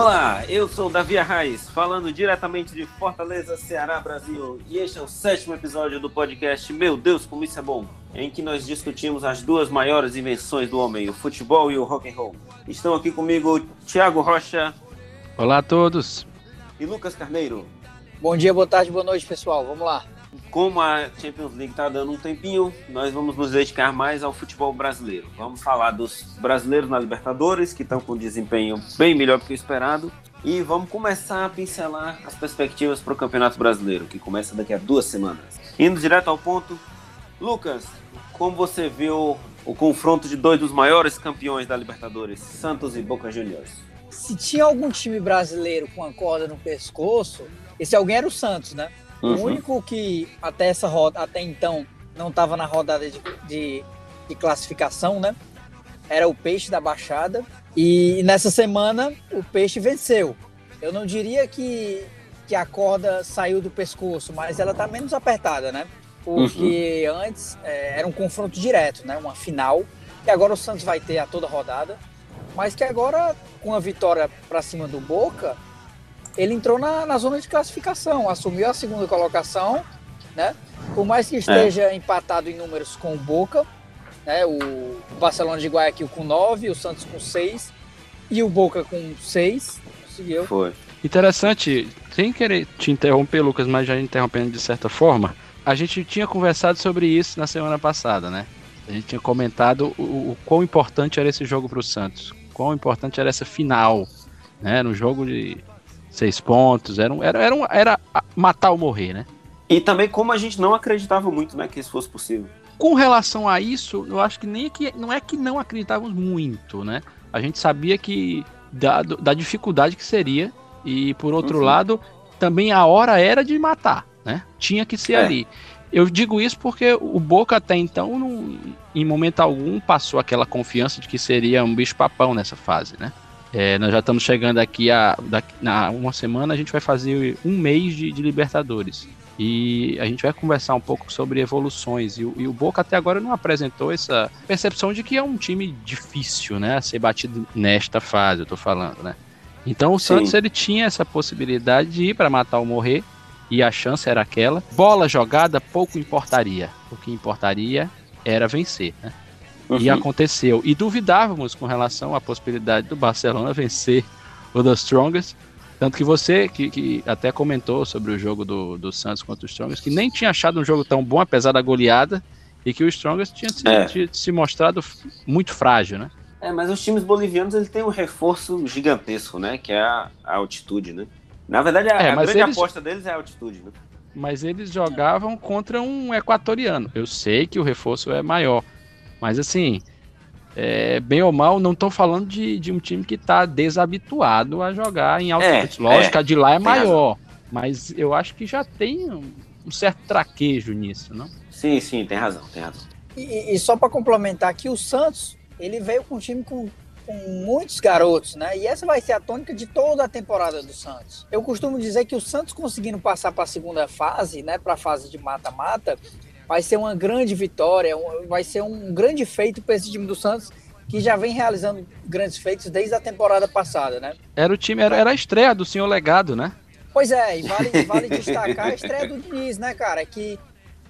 Olá, eu sou Davi Arraes, falando diretamente de Fortaleza, Ceará, Brasil, e este é o sétimo episódio do podcast Meu Deus, como isso é bom, em que nós discutimos as duas maiores invenções do homem, o futebol e o rock and roll. Estão aqui comigo Thiago Rocha. Olá a todos. E Lucas Carneiro. Bom dia, boa tarde, boa noite, pessoal. Vamos lá. Como a Champions League está dando um tempinho, nós vamos nos dedicar mais ao futebol brasileiro. Vamos falar dos brasileiros na Libertadores, que estão com desempenho bem melhor do que o esperado. E vamos começar a pincelar as perspectivas para o Campeonato Brasileiro, que começa daqui a duas semanas. Indo direto ao ponto, Lucas, como você viu o confronto de dois dos maiores campeões da Libertadores, Santos e Boca Juniors? Se tinha algum time brasileiro com a corda no pescoço, esse alguém era o Santos, né? Uhum. O único que até essa roda, até então, não estava na rodada de, de, de, classificação, né? Era o Peixe da Baixada. E nessa semana o Peixe venceu. Eu não diria que, que a corda saiu do pescoço, mas ela está menos apertada, né? Porque uhum. antes é, era um confronto direto, né? Uma final. E agora o Santos vai ter a toda rodada. Mas que agora, com a vitória para cima do Boca, ele entrou na, na zona de classificação, assumiu a segunda colocação, né? Por mais que esteja é. empatado em números com o Boca, né? O Barcelona de Guayaquil com 9, o Santos com 6 e o Boca com 6. Conseguiu. Foi. Interessante, sem querer te interromper, Lucas, mas já interrompendo de certa forma, a gente tinha conversado sobre isso na semana passada, né? A gente tinha comentado o, o quão importante era esse jogo para o Santos, quão importante era essa final, né? No jogo de seis pontos, era, um, era, era, um, era matar ou morrer, né? E também como a gente não acreditava muito, né, que isso fosse possível. Com relação a isso, eu acho que nem é que não é que não acreditávamos muito, né? A gente sabia que da, da dificuldade que seria e por outro uhum. lado, também a hora era de matar, né? Tinha que ser é. ali. Eu digo isso porque o Boca até então, não, em momento algum, passou aquela confiança de que seria um bicho-papão nessa fase, né? É, nós já estamos chegando aqui a daqui, na uma semana a gente vai fazer um mês de, de, Libertadores e a gente vai conversar um pouco sobre evoluções e, e, o Boca até agora não apresentou essa percepção de que é um time difícil, né, a ser batido nesta fase, eu tô falando, né? Então o Sim. Santos ele tinha essa possibilidade de ir para matar ou morrer e a chance era aquela. Bola jogada pouco importaria, o que importaria era vencer, né? Uhum. E aconteceu. E duvidávamos com relação à possibilidade do Barcelona vencer o The Strongest. Tanto que você, que, que até comentou sobre o jogo do, do Santos contra o Strongest, que nem tinha achado um jogo tão bom, apesar da goleada, e que o Strongest tinha se, é. tinha se mostrado muito frágil, né? É, mas os times bolivianos eles têm um reforço gigantesco, né? Que é a, a altitude, né? Na verdade, a, é, a grande eles... aposta deles é a altitude, né? Mas eles jogavam contra um equatoriano. Eu sei que o reforço é maior. Mas assim, é, bem ou mal, não estou falando de, de um time que está desabituado a jogar em altitude. É, Lógico, é, a de lá é maior, razão. mas eu acho que já tem um, um, certo traquejo nisso, não? Sim, sim, tem razão, tem razão. E, e só para complementar aqui, o Santos, ele veio com um time com, com muitos garotos, né? E essa vai ser a tônica de toda a temporada do Santos. Eu costumo dizer que o Santos conseguindo passar para a segunda fase, né, para a fase de mata-mata, vai ser uma grande vitória, vai ser um grande feito para esse time do Santos, que já vem realizando grandes feitos desde a temporada passada, né? Era o time, era, era a estreia do senhor Legado, né? Pois é, e vale, vale destacar a estreia do Diniz, né, cara? Que,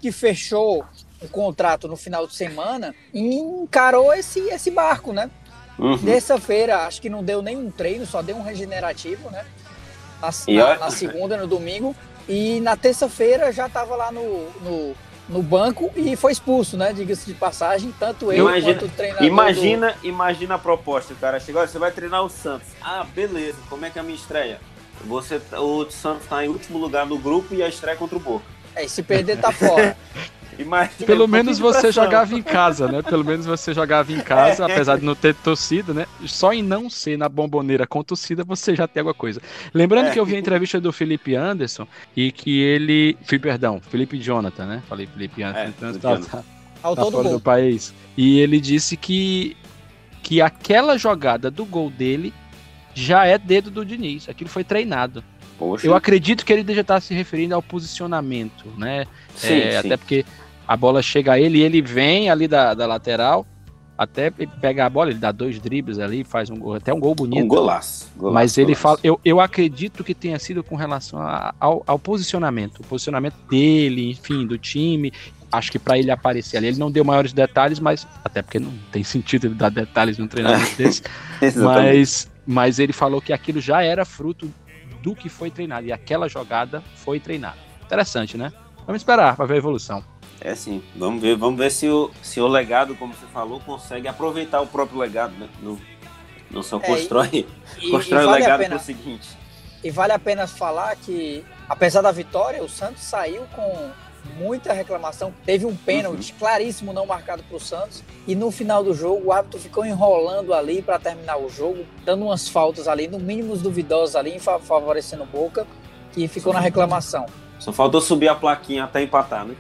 que fechou o contrato no final de semana e encarou esse, esse barco, né? Uhum. Terça-feira, acho que não deu nenhum treino, só deu um regenerativo, né? Na, na, na segunda, no domingo. E na terça-feira já estava lá no, no no banco e foi expulso, né? Diga-se de passagem, tanto eu imagina, quanto o treinador. Imagina, do... imagina a proposta, cara chegou, você vai treinar o Santos. Ah, beleza, como é que é a minha estreia? Você, o Santos está em último lugar no grupo e a estreia contra o Boca. É, e se perder tá fora. Imagina, Pelo menos você jogava em casa, né? Pelo menos você jogava em casa, é. apesar de não ter torcida, né? Só em não ser na bomboneira com torcida, você já tem alguma coisa. Lembrando é. que eu vi a entrevista do Felipe Anderson e que ele. Perdão, Felipe Jonathan, né? Falei Felipe Anderson, é, então tá, tá, tá fora do país. E ele disse que, que aquela jogada do gol dele já é dedo do Diniz. Aquilo foi treinado. Poxa. Eu acredito que ele já está se referindo ao posicionamento, né? Sim, é, sim. Até porque a bola chega a ele e ele vem ali da, da lateral até pega a bola, ele dá dois dribles ali, faz um até um gol bonito. Um golaço. golaço mas ele golaço. fala, eu, eu acredito que tenha sido com relação a, ao, ao posicionamento, o posicionamento dele, enfim, do time. Acho que para ele aparecer ali, ele não deu maiores detalhes, mas até porque não tem sentido ele dar detalhes num treinamento desse. mas, mas ele falou que aquilo já era fruto do que foi treinado e aquela jogada foi treinada. Interessante, né? Vamos esperar para ver a evolução. É sim, vamos ver, vamos ver se o, se o legado, como você falou, consegue aproveitar o próprio legado, né? Não, não só constrói, é, e, constrói e vale o legado pena, pro seguinte. E vale a pena falar que, apesar da vitória, o Santos saiu com muita reclamação. Teve um pênalti uhum. claríssimo não marcado para o Santos. E no final do jogo, o árbitro ficou enrolando ali para terminar o jogo, dando umas faltas ali, no mínimo duvidosas ali, favorecendo o Boca, que ficou na reclamação. Só faltou subir a plaquinha até empatar, né?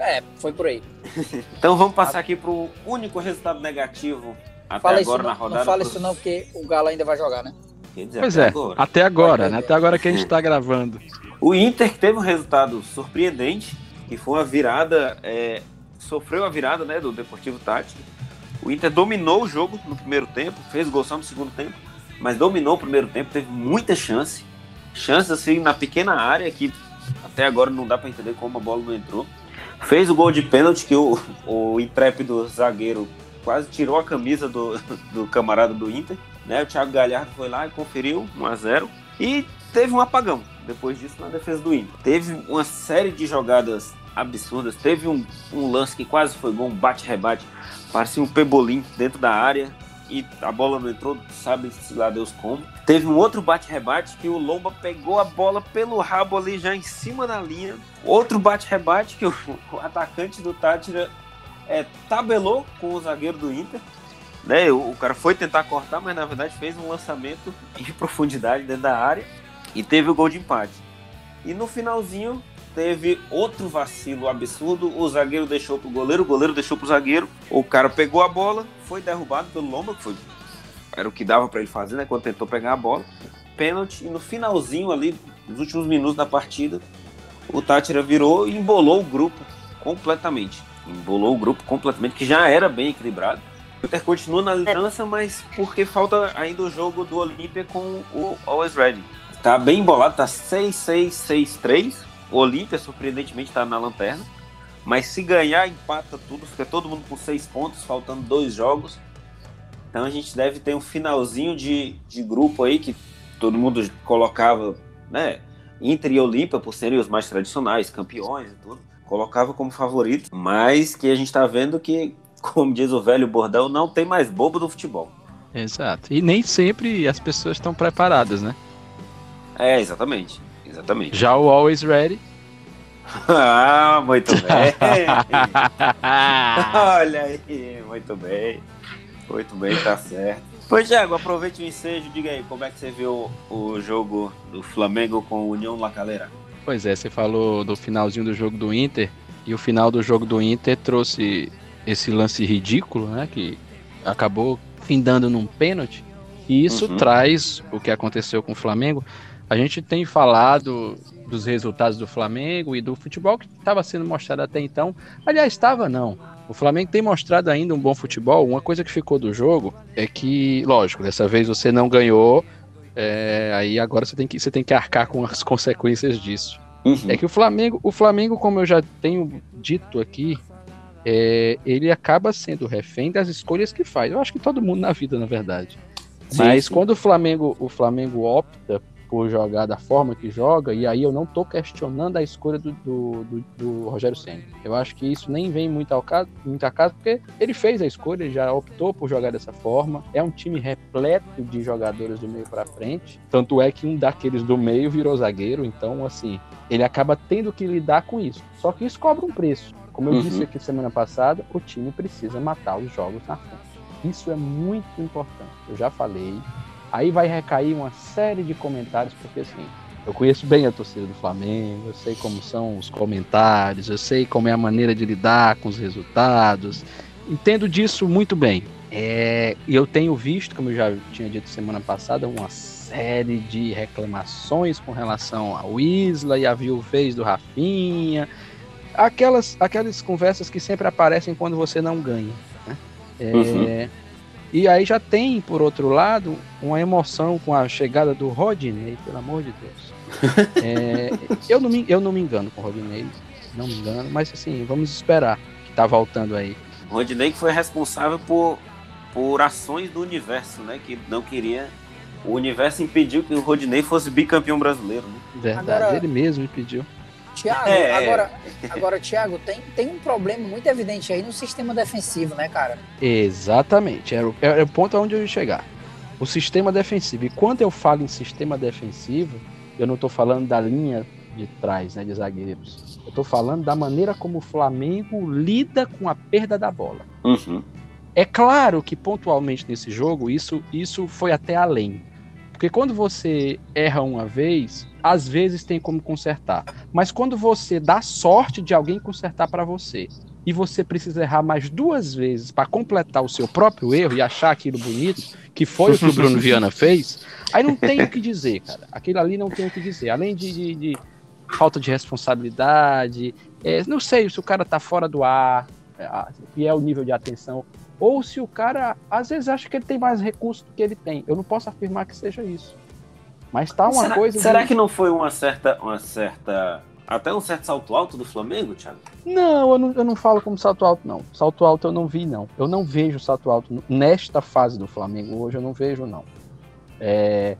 É, foi por aí. então vamos passar aqui para o único resultado negativo até fala agora na não, rodada. Não fala isso não, porque o Galo ainda vai jogar, né? Dizer, pois até é, agora. até agora, né? Até agora que a gente está gravando. O Inter teve um resultado surpreendente, que foi uma virada, é, sofreu a virada né, do Deportivo Tático. O Inter dominou o jogo no primeiro tempo, fez gol só no segundo tempo, mas dominou o primeiro tempo, teve muita chance. Chances assim na pequena área que até agora não dá para entender como a bola não entrou. Fez o gol de pênalti que o, o intrépido zagueiro quase tirou a camisa do, do camarada do Inter. Né? O Thiago Galhardo foi lá e conferiu 1 a 0 E teve um apagão depois disso na defesa do Inter. Teve uma série de jogadas absurdas. Teve um, um lance que quase foi gol, um bate-rebate. Parecia um pebolim dentro da área e a bola não entrou, sabe-se lá Deus como. Teve um outro bate-rebate que o Lomba pegou a bola pelo rabo ali já em cima da linha. Outro bate-rebate que o, o, atacante do Tátira é, tabelou com o zagueiro do Inter. Né? O, o, cara foi tentar cortar, mas na verdade fez um lançamento em profundidade dentro da área e teve o gol de empate. E no finalzinho teve outro vacilo absurdo. O zagueiro deixou pro goleiro, o goleiro deixou pro zagueiro. O cara pegou a bola, foi derrubado pelo Lomba, que foi era o que dava para ele fazer, né? Quando tentou pegar a bola. Pênalti, e no finalzinho ali, nos últimos minutos da partida, o Tátira virou e embolou o grupo completamente. Embolou o grupo completamente, que já era bem equilibrado. O Inter continua na liderança, mas porque falta ainda o jogo do Olímpia com o Always Ready. Tá bem embolado, tá 6-6-6-3. Olímpia, surpreendentemente, tá na lanterna. Mas se ganhar, empata tudo, fica todo mundo com seis pontos, faltando dois jogos. Então a gente deve ter um finalzinho de, de grupo aí que todo mundo colocava, né? Inter e Olímpia, por serem os mais tradicionais, campeões e tudo, colocava como favorito, mas que a gente está vendo que, como diz o velho bordão, não tem mais bobo do futebol. Exato. E nem sempre as pessoas estão preparadas, né? É, exatamente. Exatamente. Já o Always Ready. Ah, muito bem. Olha aí, muito bem. Muito bem, tá certo. Pois, Diego, aproveite o ensejo, diga aí, como é que você viu o jogo do Flamengo com o União La Calera? Pois é, você falou do finalzinho do jogo do Inter, e o final do jogo do Inter trouxe esse lance ridículo, né, que acabou findando num pênalti, e isso uhum. traz o que aconteceu com o Flamengo. A gente tem falado dos resultados do Flamengo e do futebol que estava sendo mostrado até então. Aliás, estava não. O Flamengo tem mostrado ainda um bom futebol. Uma coisa que ficou do jogo é que, lógico, dessa vez você não ganhou. É, aí agora você tem, que, você tem que arcar com as consequências disso. Uhum. É que o Flamengo, o Flamengo, como eu já tenho dito aqui, é, ele acaba sendo refém das escolhas que faz. Eu acho que todo mundo na vida, na verdade. Sim, Mas sim. quando o Flamengo, o Flamengo opta por jogar da forma que joga, e aí eu não estou questionando a escolha do, do, do, do Rogério Senna. Eu acho que isso nem vem muito ao caso, muito a caso, porque ele fez a escolha, ele já optou por jogar dessa forma. É um time repleto de jogadores do meio para frente, tanto é que um daqueles do meio virou zagueiro, então assim, ele acaba tendo que lidar com isso. Só que isso cobra um preço. Como eu uhum. disse aqui semana passada, o time precisa matar os jogos na frente. Isso é muito importante. Eu já falei, Aí vai recair uma série de comentários, porque assim, eu conheço bem a torcida do Flamengo, eu sei como são os comentários, eu sei como é a maneira de lidar com os resultados, entendo disso muito bem. É, eu tenho visto, como eu já tinha dito semana passada, uma série de reclamações com relação ao Isla e a viuvez do Rafinha, aquelas, aquelas conversas que sempre aparecem quando você não ganha. Né? É, uhum. E aí já tem, por outro lado, uma emoção com a chegada do Rodney, pelo amor de Deus. é, eu, não me, eu não me engano com o Rodney, não me engano, mas assim, vamos esperar que tá voltando aí. Rodney que foi responsável por, por ações do universo, né? Que não queria. O universo impediu que o Rodney fosse bicampeão brasileiro, né? Verdade, Agora... ele mesmo impediu. Tiago, é, agora, agora Tiago, tem, tem um problema muito evidente aí no sistema defensivo, né, cara? Exatamente, era era o ponto onde eu ia chegar. O sistema defensivo. E quando eu falo em sistema defensivo, eu não estou falando da linha de trás, né, de zagueiros. Eu estou falando da maneira como o Flamengo lida com a perda da bola. Uhum. É claro que pontualmente nesse jogo isso, isso foi até além. Porque quando você erra uma vez, às vezes tem como consertar. Mas quando você dá sorte de alguém consertar para você e você precisa errar mais duas vezes para completar o seu próprio erro e achar aquilo bonito, que foi o que o Bruno Viana fez, aí não tem o que dizer, cara. Aquilo ali não tem o que dizer. Além de, de, de falta de responsabilidade, é, não sei se o cara tá fora do ar, é, e é o nível de atenção ou se o cara às vezes acha que ele tem mais recursos do que ele tem. Eu não posso afirmar que seja isso. Mas tá uma será, coisa. Será de... que não foi uma certa, uma certa. Até um certo salto alto do Flamengo, Thiago? Não eu, não, eu não falo como salto alto, não. Salto alto eu não vi, não. Eu não vejo salto alto nesta fase do Flamengo hoje, eu não vejo, não. É,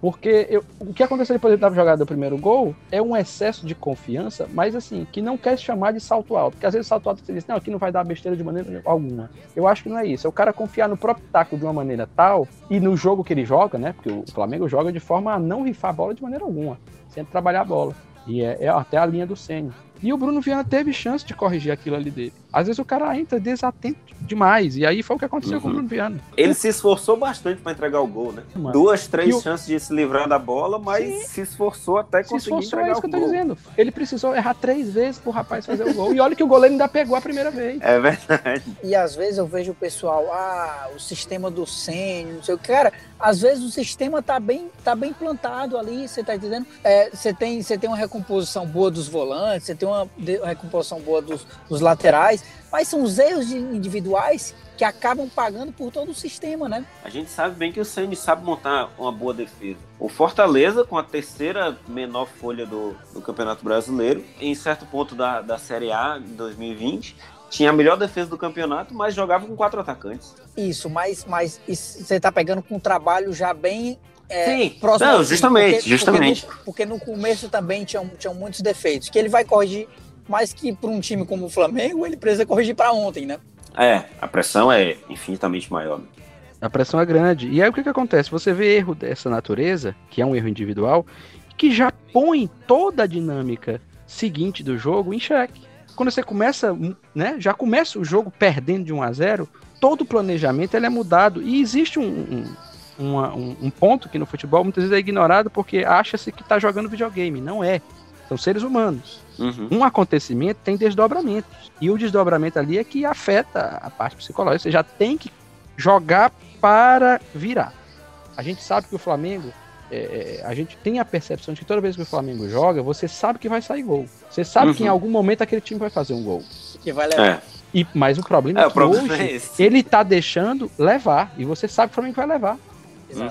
porque eu, o que aconteceu depois da jogada do primeiro gol é um excesso de confiança, mas assim, que não quer se chamar de salto alto. Porque às vezes salto alto você diz, não, aqui não vai dar besteira de maneira alguma. Eu acho que não é isso. É o cara confiar no próprio taco de uma maneira tal, e no jogo que ele joga, né? Porque o Flamengo joga de forma a não rifar a bola de maneira alguma. Sempre trabalhar a bola. E é, é até a linha do Senna. E o Bruno Viana teve chance de corrigir aquilo ali dele. Às vezes o cara entra desatento demais. E aí foi o que aconteceu uhum. com o uhum. Bruno Viana. Ele se esforçou bastante para entregar o gol, né? Mano. Duas, três chances de se livrar da bola, mas Sim. se esforçou até conseguir se esforçou, entregar é isso que eu tô gol. dizendo. Ele precisou errar três vezes pro rapaz fazer o gol. E olha que o goleiro ainda pegou a primeira vez. É verdade. E às vezes eu vejo o pessoal, ah, o sistema do Senna, não sei o que. Cara, às vezes o sistema tá bem, tá bem plantado ali, você tá entendendo? É, você, tem, você tem uma recomposição boa dos volantes, você tem uma recomposição boa dos, dos laterais, mas são os erros individuais que acabam pagando por todo o sistema, né? A gente sabe bem que o Sandy sabe montar uma boa defesa. O Fortaleza, com a terceira menor folha do, do Campeonato Brasileiro, em certo ponto da, da Série A em 2020, tinha a melhor defesa do campeonato, mas jogava com quatro atacantes. Isso, mas, mas você está pegando com um trabalho já bem é, Sim, próximo. Não, justamente, porque, justamente. Porque no, porque no, começo também tinham, tinham muitos defeitos, que ele vai corrigir, mas que para um time como o Flamengo, ele precisa corrigir para ontem, né? É, a pressão é infinitamente maior. A pressão é grande. E aí o que, que acontece? Você vê erro dessa natureza, que é um erro individual, que já põe toda a dinâmica seguinte do jogo em xeque quando você começa, né, já começa o jogo perdendo de 1 a 0, todo o planejamento ele é mudado. E existe um, um, um, um ponto que no futebol muitas vezes é ignorado porque acha-se que está jogando videogame. Não é. São seres humanos. Uhum. Um acontecimento tem desdobramentos. E o desdobramento ali é que afeta a parte psicológica. Você já tem que jogar para virar. A gente sabe que o Flamengo é, é, a gente tem a percepção de que toda vez que o Flamengo joga, você sabe que vai sair gol. Você sabe uhum. que em uhum. algum momento aquele time vai fazer um gol. Que vai levar. É. E, mas o problema é, é que problema hoje é ele tá deixando levar. E você sabe que o Flamengo vai levar.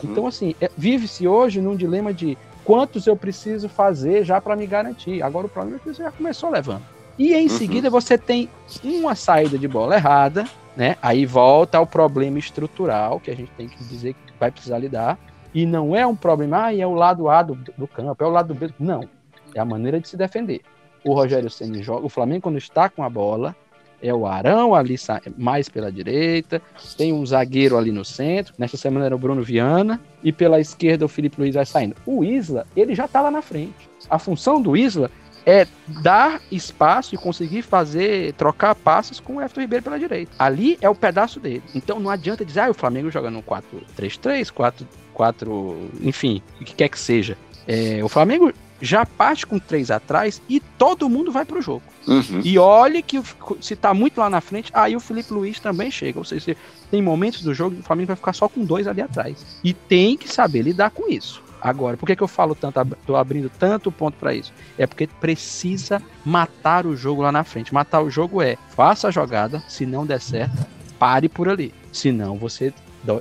Então, assim, é, vive-se hoje num dilema de quantos eu preciso fazer já para me garantir. Agora o problema é que você já começou levando. E em uhum. seguida você tem uma saída de bola errada, né? Aí volta ao problema estrutural que a gente tem que dizer que vai precisar lidar. E não é um problema, ah, é o lado A do, do campo, é o lado B. Não. É a maneira de se defender. O Rogério Ceni joga, o Flamengo quando está com a bola, é o Arão ali mais pela direita, tem um zagueiro ali no centro, nessa semana era o Bruno Viana, e pela esquerda o Felipe Luiz vai saindo. O Isla, ele já está lá na frente. A função do Isla é dar espaço e conseguir fazer, trocar passes com o Everton Ribeiro pela direita. Ali é o pedaço dele. Então não adianta dizer, ah, o Flamengo joga no 4-3-3, 4 quatro, enfim, o que quer que seja. É, o Flamengo já parte com três atrás e todo mundo vai pro jogo. Uhum. E olhe que se tá muito lá na frente, aí o Felipe Luiz também chega. Ou seja, tem momentos do jogo que o Flamengo vai ficar só com dois ali atrás. E tem que saber lidar com isso. Agora, por que, que eu falo tanto, tô abrindo tanto ponto para isso? É porque precisa matar o jogo lá na frente. Matar o jogo é, faça a jogada, se não der certo, pare por ali. Senão você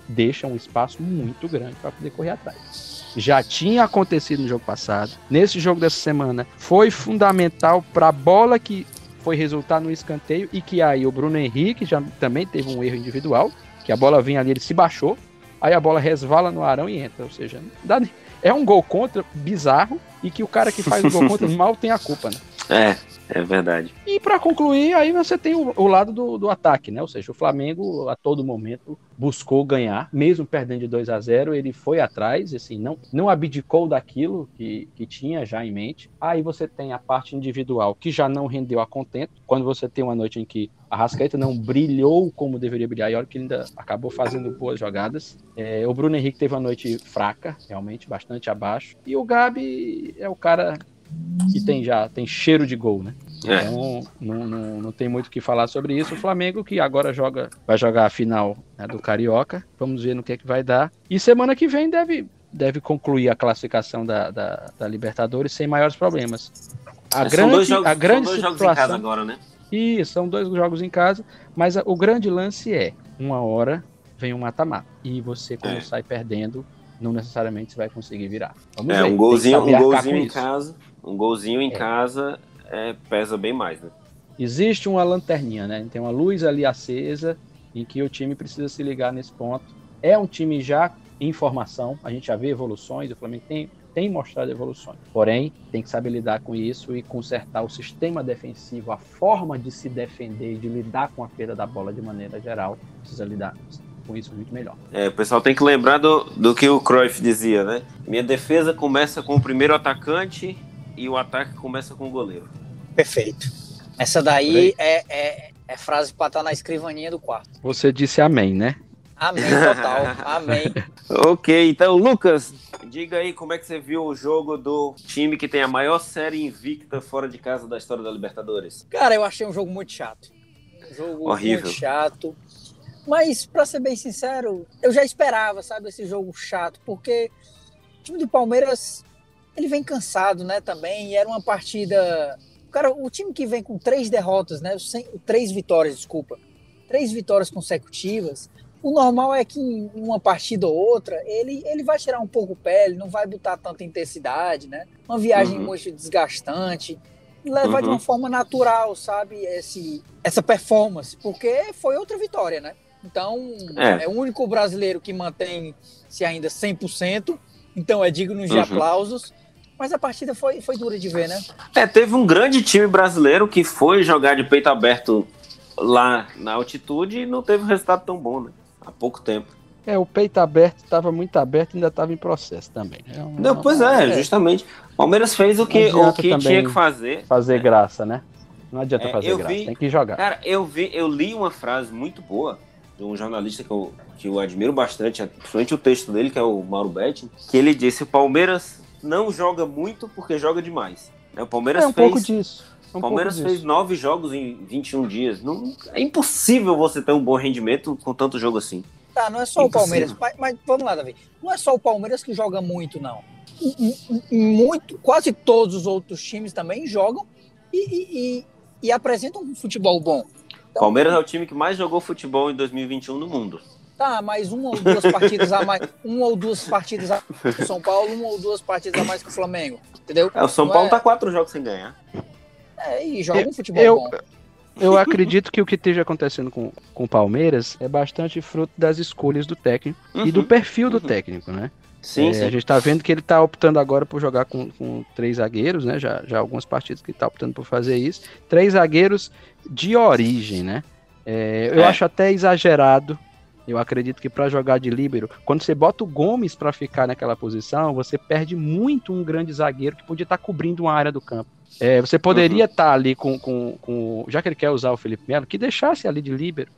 deixa um espaço muito grande para poder correr atrás. Já tinha acontecido no jogo passado. Nesse jogo dessa semana, foi fundamental para a bola que foi resultar no escanteio e que aí o Bruno Henrique já também teve um erro individual, que a bola vinha ali, ele se baixou, aí a bola resvala no arão e entra. Ou seja, dá, é um gol contra bizarro e que o cara que faz o gol contra mal tem a culpa, né? É, é verdade. E para concluir, aí você tem o, o lado do, do, ataque, né? Ou seja, o Flamengo a todo momento buscou ganhar, mesmo perdendo de 2 a 0 ele foi atrás, assim, não, não abdicou daquilo que, que tinha já em mente. Aí você tem a parte individual que já não rendeu a contento, quando você tem uma noite em que a Rascaeta não brilhou como deveria brilhar, e olha que ainda acabou fazendo boas jogadas. É, o Bruno Henrique teve uma noite fraca, realmente, bastante abaixo. E o Gabi é o cara que tem já tem cheiro de gol, né? É. Então não, não, não tem muito o que falar sobre isso. O Flamengo que agora joga vai jogar a final né, do Carioca. Vamos ver no que é que vai dar. E semana que vem deve deve concluir a classificação da, da, da Libertadores sem maiores problemas. A é, grande, jogos, a grande situação agora, né? Isso, são dois jogos em casa, mas a, o grande lance é uma hora vem um mata-mata e você quando é. sai perdendo não necessariamente você vai conseguir virar. Vamos é, ver, um golzinho, um golzinho em casa um golzinho em é. casa é, pesa bem mais, né? Existe uma lanterninha, né? Tem uma luz ali acesa em que o time precisa se ligar nesse ponto. É um time já em formação, a gente já vê evoluções, o Flamengo tem, tem mostrado evoluções. Porém, tem que saber lidar com isso e consertar o sistema defensivo, a forma de se defender, de lidar com a perda da bola de maneira geral. Precisa lidar com isso muito melhor. É, o pessoal tem que lembrar do, do que o Cruyff dizia, né? Minha defesa começa com o primeiro atacante e o ataque começa com o goleiro. Perfeito. Essa daí é, é, é, frase para estar tá na escrivaninha do quarto. Você disse amém, né? Amém total. amém. ok, então, Lucas, diga aí como é que você viu o jogo do time que tem a maior série invicta fora de casa da história da Libertadores. Cara, eu achei um jogo muito chato. Um jogo Horrível. muito chato. Mas, para ser bem sincero, eu já esperava, sabe, esse jogo chato, porque o time do Palmeiras ele vem cansado, né, também, e era uma partida... Cara, o time que vem com três derrotas, né, sem, três vitórias, desculpa, três vitórias consecutivas, o normal é que em uma partida ou outra, ele, ele vai tirar um pouco o pé, ele não vai botar tanta intensidade, né, uma viagem uhum. muito desgastante, levar uhum. de uma uhum. forma natural, sabe, esse, essa performance, porque foi outra vitória, né, então, é. é o único brasileiro que mantém-se ainda 100%, então é digno de uhum. aplausos. Mas a partida foi, foi dura de ver, né? É, teve um grande time brasileiro que foi jogar de peito aberto lá na altitude e não teve um resultado tão bom, né? Há pouco tempo. É, o peito aberto estava muito aberto e ainda estava em processo também. É um, não, pois é, é, justamente. Palmeiras fez o que, o que tinha que fazer. Fazer graça, né? Não adianta é, fazer graça, vi, tem que jogar. Cara, eu vi, eu li uma frase muito boa de um jornalista que eu, que eu admiro bastante, principalmente o texto dele, que é o Mauro Betti, que ele disse: o Palmeiras não joga muito porque joga demais. Né, o Palmeiras é um fez, pouco disso. Um Palmeiras fez disso. nove jogos em 21 dias. Não, é impossível você ter um bom rendimento com tanto jogo assim. Tá, não é só impossível. o Palmeiras. Mas, mas, vamos lá, Davi. Não é só o Palmeiras que joga muito, não. Muito, quase todos os outros times também jogam e, e, e, e apresentam um futebol bom. Então, Palmeiras é o time que mais jogou futebol em 2021 no mundo. Tá, mais uma ou duas partidas a mais, uma ou duas partidas a mais que o São Paulo, uma ou duas partidas a mais que o Flamengo, entendeu? É, o São Não Paulo é... tá quatro jogos sem ganhar. É, e joga um futebol eu, bom. Eu acredito que o que esteja acontecendo com, com o Palmeiras é bastante fruto das escolhas do técnico uhum, e do uhum. perfil do uhum. técnico, né? Sim, é, sim. A gente está vendo que ele está optando agora por jogar com, com três zagueiros, né? Já, já algumas partidas que ele está optando por fazer isso. Três zagueiros de origem, né? É, eu é. acho até exagerado eu acredito que para jogar de líbero, quando você bota o Gomes para ficar naquela posição, você perde muito um grande zagueiro que podia estar tá cobrindo uma área do campo. É, você poderia estar uhum. tá ali com, com, com, Já que ele quer usar o Felipe Melo, que deixasse ali de líbero.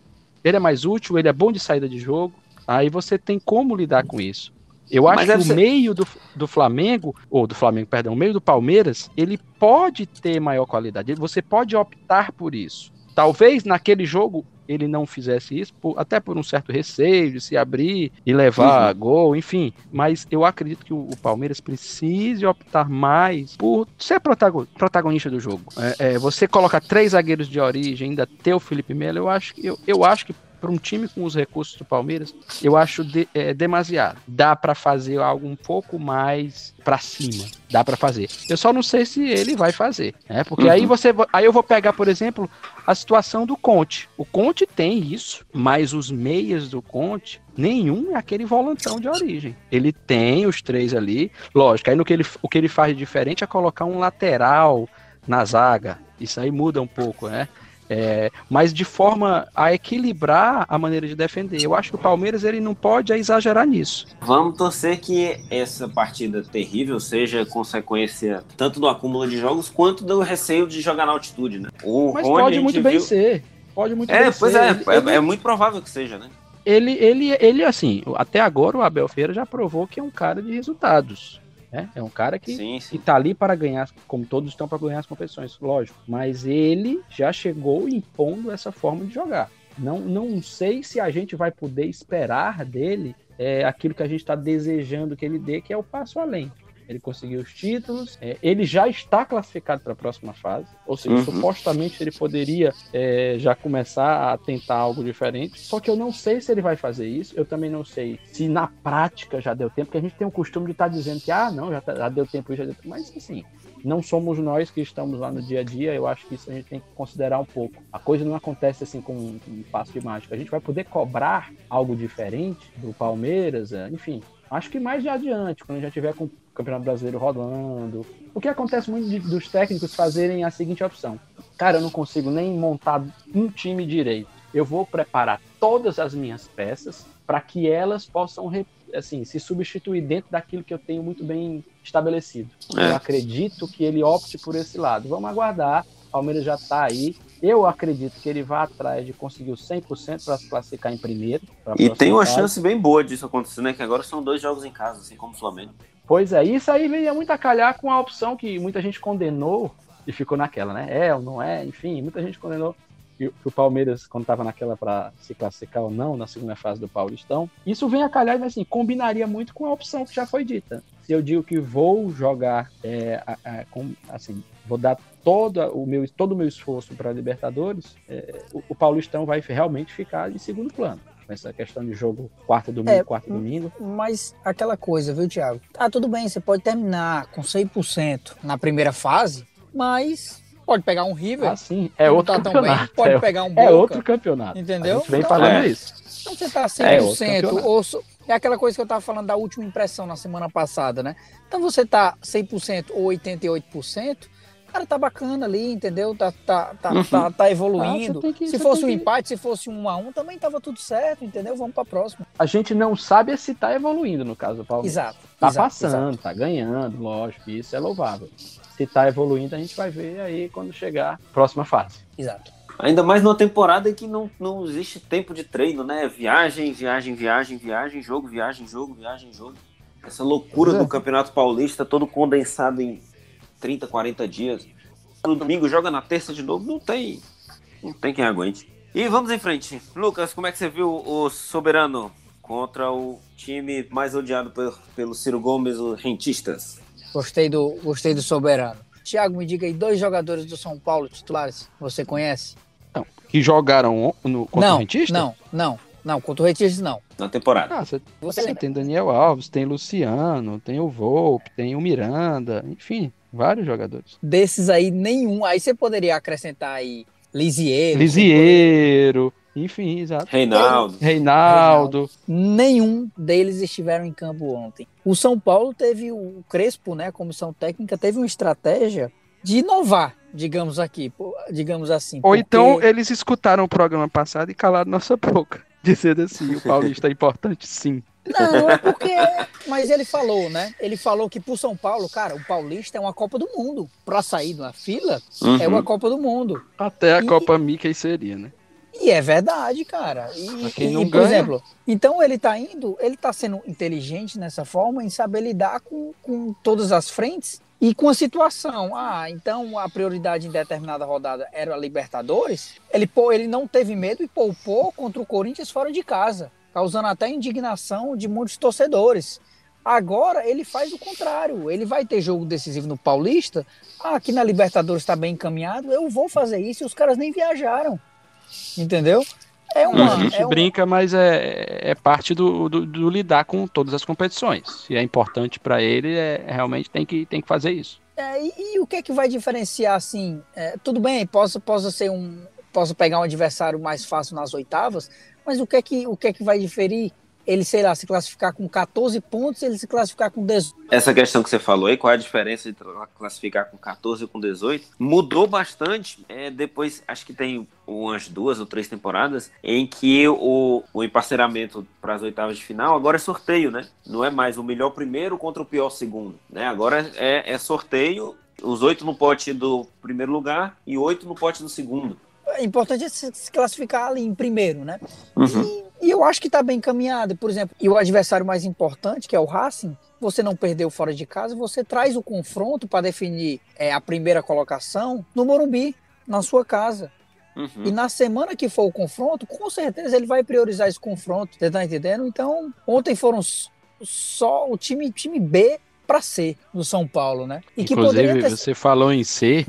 Ele é mais útil, ele é bom de saída de jogo. Aí você tem como lidar com isso. Eu acho que o ser... meio do, do Flamengo, ou do Flamengo, perdão, o meio do Palmeiras, ele pode ter maior qualidade. Você pode optar por isso. Talvez naquele jogo ele não fizesse isso, por, até por um certo receio de se abrir e levar uhum. gol, enfim. Mas eu acredito que o, o, Palmeiras precise optar mais por ser protagonista do jogo. É, é, você coloca três zagueiros de origem, ainda ter o Felipe Melo, eu acho, eu, eu acho que para um time com os recursos do Palmeiras, eu acho de, é, demasiado. Dá para fazer algo um pouco mais para cima. Dá para fazer. Eu só não sei se ele vai fazer, né? Porque uhum. aí você, aí eu vou pegar, por exemplo, a situação do Conte. O Conte tem isso, mas os meias do Conte nenhum é aquele volantão de origem. Ele tem os três ali, lógico. Aí no que ele, o que ele faz de diferente é colocar um lateral na zaga. Isso aí muda um pouco, né? É, mas de forma a equilibrar a maneira de defender. Eu acho que o Palmeiras ele não pode exagerar nisso. Vamos torcer que essa partida terrível seja consequência tanto do acúmulo de jogos quanto do receio de jogar na altitude, né? O mas Rony, pode muito bem viu... ser. Pode muito é, bem pois ser. É, ele, é, é muito provável que seja, né? Ele, ele, ele, assim, até agora o Abel Feira já provou que é um cara de resultados. Né? É um cara que, sim, sim. que tá ali para ganhar, como todos estão para ganhar as competições, lógico. Mas ele já chegou impondo essa forma de jogar. Não, não sei se a gente vai poder esperar dele é, aquilo que a gente está desejando que ele dê, que é o passo além ele conseguiu os títulos, é, ele já está classificado para a próxima fase, ou seja, uhum. supostamente ele poderia é, já começar a tentar algo diferente, só que eu não sei se ele vai fazer isso, eu também não sei se na prática já deu tempo, porque a gente tem o costume de estar tá dizendo que, ah, não, já, tá, já deu tempo, já deu tempo, mas assim, não somos nós que estamos lá no dia a dia, eu acho que isso a gente tem que considerar um pouco. A coisa não acontece assim com um, um passo de mágica. A gente vai poder cobrar algo diferente do Palmeiras, é, enfim. Acho que mais de adiante, quando a gente já tiver com Campeonato Brasileiro rodando. O que acontece muito de, dos técnicos fazerem a seguinte opção: cara, eu não consigo nem montar um time direito. Eu vou preparar todas as minhas peças para que elas possam assim se substituir dentro daquilo que eu tenho muito bem estabelecido. É. Eu acredito que ele opte por esse lado. Vamos aguardar. O Palmeiras já está aí. Eu acredito que ele vai atrás de conseguir o 100% para se classificar em primeiro. E tem uma fase. chance bem boa disso acontecer, né? Que agora são dois jogos em casa, assim como o Flamengo. Pois é, isso aí veio muito a calhar com a opção que muita gente condenou e ficou naquela, né? É ou não é, enfim, muita gente condenou que o Palmeiras, quando estava naquela para se classificar ou não na segunda fase do Paulistão. Isso vem a calhar, mas assim, combinaria muito com a opção que já foi dita. Se eu digo que vou jogar, é, a, a, com, assim, vou dar todo o meu, todo o meu esforço para Libertadores, é, o, o Paulistão vai realmente ficar em segundo plano com essa questão de jogo quarta domingo, é, quarta domingo. Mas aquela coisa, viu, Thiago? Ah, tudo bem, você pode terminar com 100% na primeira fase, mas pode pegar um River. Ah, sim, é outro tá campeonato. Bem, pode é, pegar um Boca. É outro campeonato. Entendeu? A gente vem então, falando é. isso. Então você tá 100% é ou é aquela coisa que eu tava falando da última impressão na semana passada, né? Então você tá 100% ou 88%, cara, tá bacana ali, entendeu? Tá, tá, tá, uhum. tá, tá, evoluindo. Ah, que, se fosse um que... empate, se fosse um a um, também tava tudo certo, entendeu? Vamos pra próxima. A gente não sabe se tá evoluindo, no caso do Palmeiras. Exato. Tá exato, passando, exato. tá ganhando, lógico, isso é louvável. Se tá evoluindo, a gente vai ver aí quando chegar a próxima fase. Exato. Ainda mais numa temporada em que não, não existe tempo de treino, né? Viagem, viagem, viagem, viagem, jogo, viagem, jogo, viagem, jogo. Essa loucura é. do Campeonato Paulista, todo condensado em 30, 40 dias no domingo, joga na terça de novo, não tem, não tem quem aguente. E vamos em frente. Lucas, como é que você viu o Soberano contra o time mais odiado pelo, pelo Ciro Gomes, os Rentistas? Gostei do, gostei do Soberano. Tiago, me diga aí, dois jogadores do São Paulo titulares, você conhece? Não, que jogaram no, contra não, o Rentista? Não, não, não, contra o Rentista não. Na temporada. Ah, você, você tem Daniel Alves, tem Luciano, tem o Volpe, tem o Miranda, enfim. Vários jogadores. Desses aí, nenhum. Aí você poderia acrescentar aí Lisieiro. Lisieiro. Enfim, exato. Reinaldo. Reinaldo. Nenhum deles estiveram em campo ontem. O São Paulo teve o Crespo, né, comissão técnica, teve uma estratégia de inovar, digamos aqui, digamos assim. Ou porque... então eles escutaram o programa passado e calaram nossa boca, dizendo assim, o Paulista é importante sim. Não, é porque. Mas ele falou, né? Ele falou que pro São Paulo, cara, o Paulista é uma Copa do Mundo. Pra sair na fila, uhum. é uma Copa do Mundo. Até a e... Copa Mickey seria, né? E é verdade, cara. E, quem não e, por ganha. exemplo, então ele tá indo, ele tá sendo inteligente nessa forma em saber lidar com, com todas as frentes e com a situação. Ah, então a prioridade em determinada rodada era a Libertadores. Ele, ele não teve medo e poupou contra o Corinthians fora de casa causando até indignação de muitos torcedores. Agora ele faz o contrário. Ele vai ter jogo decisivo no Paulista. Ah, aqui na Libertadores está bem encaminhado. Eu vou fazer isso e os caras nem viajaram. Entendeu? É uma, a gente é brinca, mas é, é parte do, do, do, lidar com todas as competições. Se é importante para ele, é, realmente tem que, tem que fazer isso. É, e, e, o que é que vai diferenciar assim? É, tudo bem, posso, posso ser um. Posso pegar um adversário mais fácil nas oitavas, mas o que é que, o que, é que vai diferir ele, sei lá, se classificar com 14 pontos, ele se classificar com 18. Essa questão que você falou aí, qual é a diferença entre classificar com 14 e com 18? Mudou bastante. É, depois, acho que tem umas duas ou três temporadas em que o, o emparceramento para as oitavas de final agora é sorteio, né? Não é mais o melhor primeiro contra o pior segundo, né? Agora é, é sorteio, os oito no pote do primeiro lugar e oito no pote do segundo. É importante se classificar ali em primeiro, né? Uhum. E e eu acho que está bem encaminhado. Por exemplo, e o adversário mais importante, que é o Racing, você não perdeu fora de casa, você traz o confronto para definir é, a primeira colocação no Morumbi, na sua casa. Uhum. E na semana que for o confronto, com certeza ele vai priorizar esse confronto. Você tá entendendo? Então, ontem foram só o time, time B para C do São Paulo, né? E Inclusive, ter... você falou em C,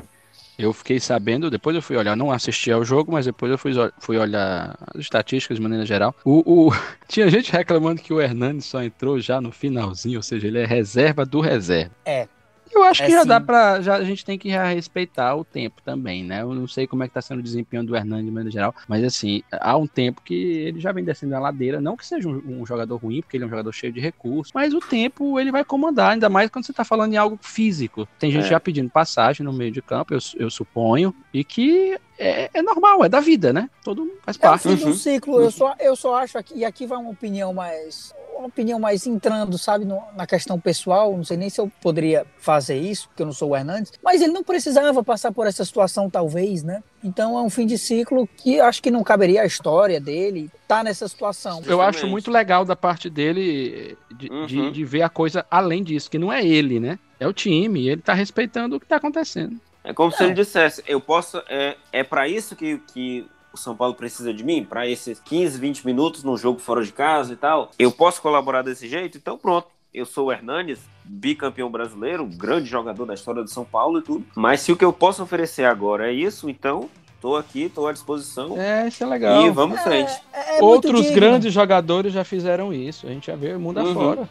eu fiquei sabendo, depois eu fui olhar, não assisti ao jogo, mas depois eu fui, fui olhar as estatísticas de maneira geral. O, o, tinha gente reclamando que o Hernani só entrou já no finalzinho, ou seja, ele é reserva do reserva. É, eu acho é que já sim. dá pra. Já, a gente tem que respeitar o tempo também, né? Eu não sei como é que tá sendo o desempenho do Hernani de maneira geral, mas assim, há um tempo que ele já vem descendo a ladeira. Não que seja um, um, jogador ruim, porque ele é um jogador cheio de recursos, mas o tempo ele vai comandar, ainda mais quando você tá falando em algo físico. Tem gente é. já pedindo passagem no meio de campo, eu, eu suponho, e que é, é, normal, é da vida, né? Todo faz parte. É o fim uhum. do ciclo. Eu só, eu só acho aqui, e aqui vai uma opinião mais uma opinião mais entrando, sabe, no, na questão pessoal. Não sei nem se eu poderia fazer isso, porque eu não sou o Hernandes, mas ele não precisava passar por essa situação, talvez, né? Então é um fim de ciclo que acho que não caberia a história dele tá nessa situação. Eu acho muito legal da parte dele de, uhum. de, de, ver a coisa além disso, que não é ele, né? É o time, ele tá respeitando o que tá acontecendo. É como é. se ele dissesse, eu posso. É, é para isso que, que o São Paulo precisa de mim para esses 15, 20 minutos no jogo fora de casa e tal. Eu posso colaborar desse jeito? Então pronto. Eu sou o Hernanes, bicampeão brasileiro, grande jogador da história do São Paulo e tudo. Mas se o que eu posso oferecer agora é isso, então Tô aqui, tô à disposição. É, isso é legal. E vamos em frente. É, é, é Outros grandes jogadores já fizeram isso. A gente já vê o mundo uhum, afora.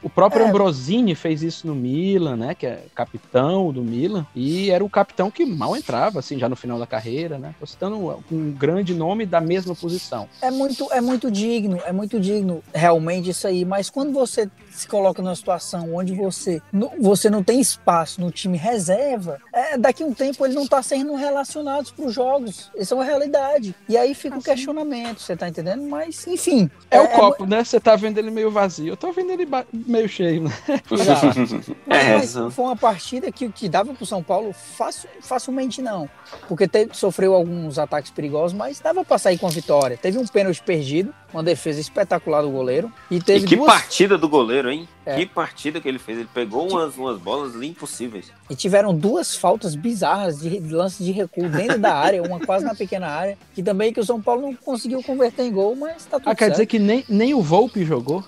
O próprio é. Ambrosini fez isso no Milan, né? Que é capitão do Milan. E era o capitão que mal entrava, assim, já no final da carreira, né? Tô citando um, um grande nome da mesma posição. É muito, é muito digno, é muito digno realmente isso aí. Mas quando você se coloca numa situação onde você, você não tem espaço no time reserva, é, daqui a um tempo ele não está sendo relacionado para os jogos. Isso é uma realidade. E aí fica o um assim. questionamento, você tá entendendo? Mas, enfim. É, é o copo, é... né? Você tá vendo ele meio vazio. Eu tô vendo ele meio cheio, né? é, mas foi uma partida que, que dava pro São Paulo facil, facilmente não. Porque teve, sofreu alguns ataques perigosos, mas dava para sair com a vitória. Teve um pênalti perdido, uma defesa espetacular do goleiro. E, teve e que duas... partida do goleiro, hein? É. Que partida que ele fez. Ele pegou umas, umas bolas impossíveis. E tiveram duas faltas bizarras de lance de recuo dentro da área, uma quase na pequena área, que também que o São Paulo não conseguiu converter em gol, mas tá tudo Ah, quer certo. dizer que nem, nem o Volpe jogou?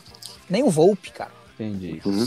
Nem o Volpe, cara. Entendi. Uhum.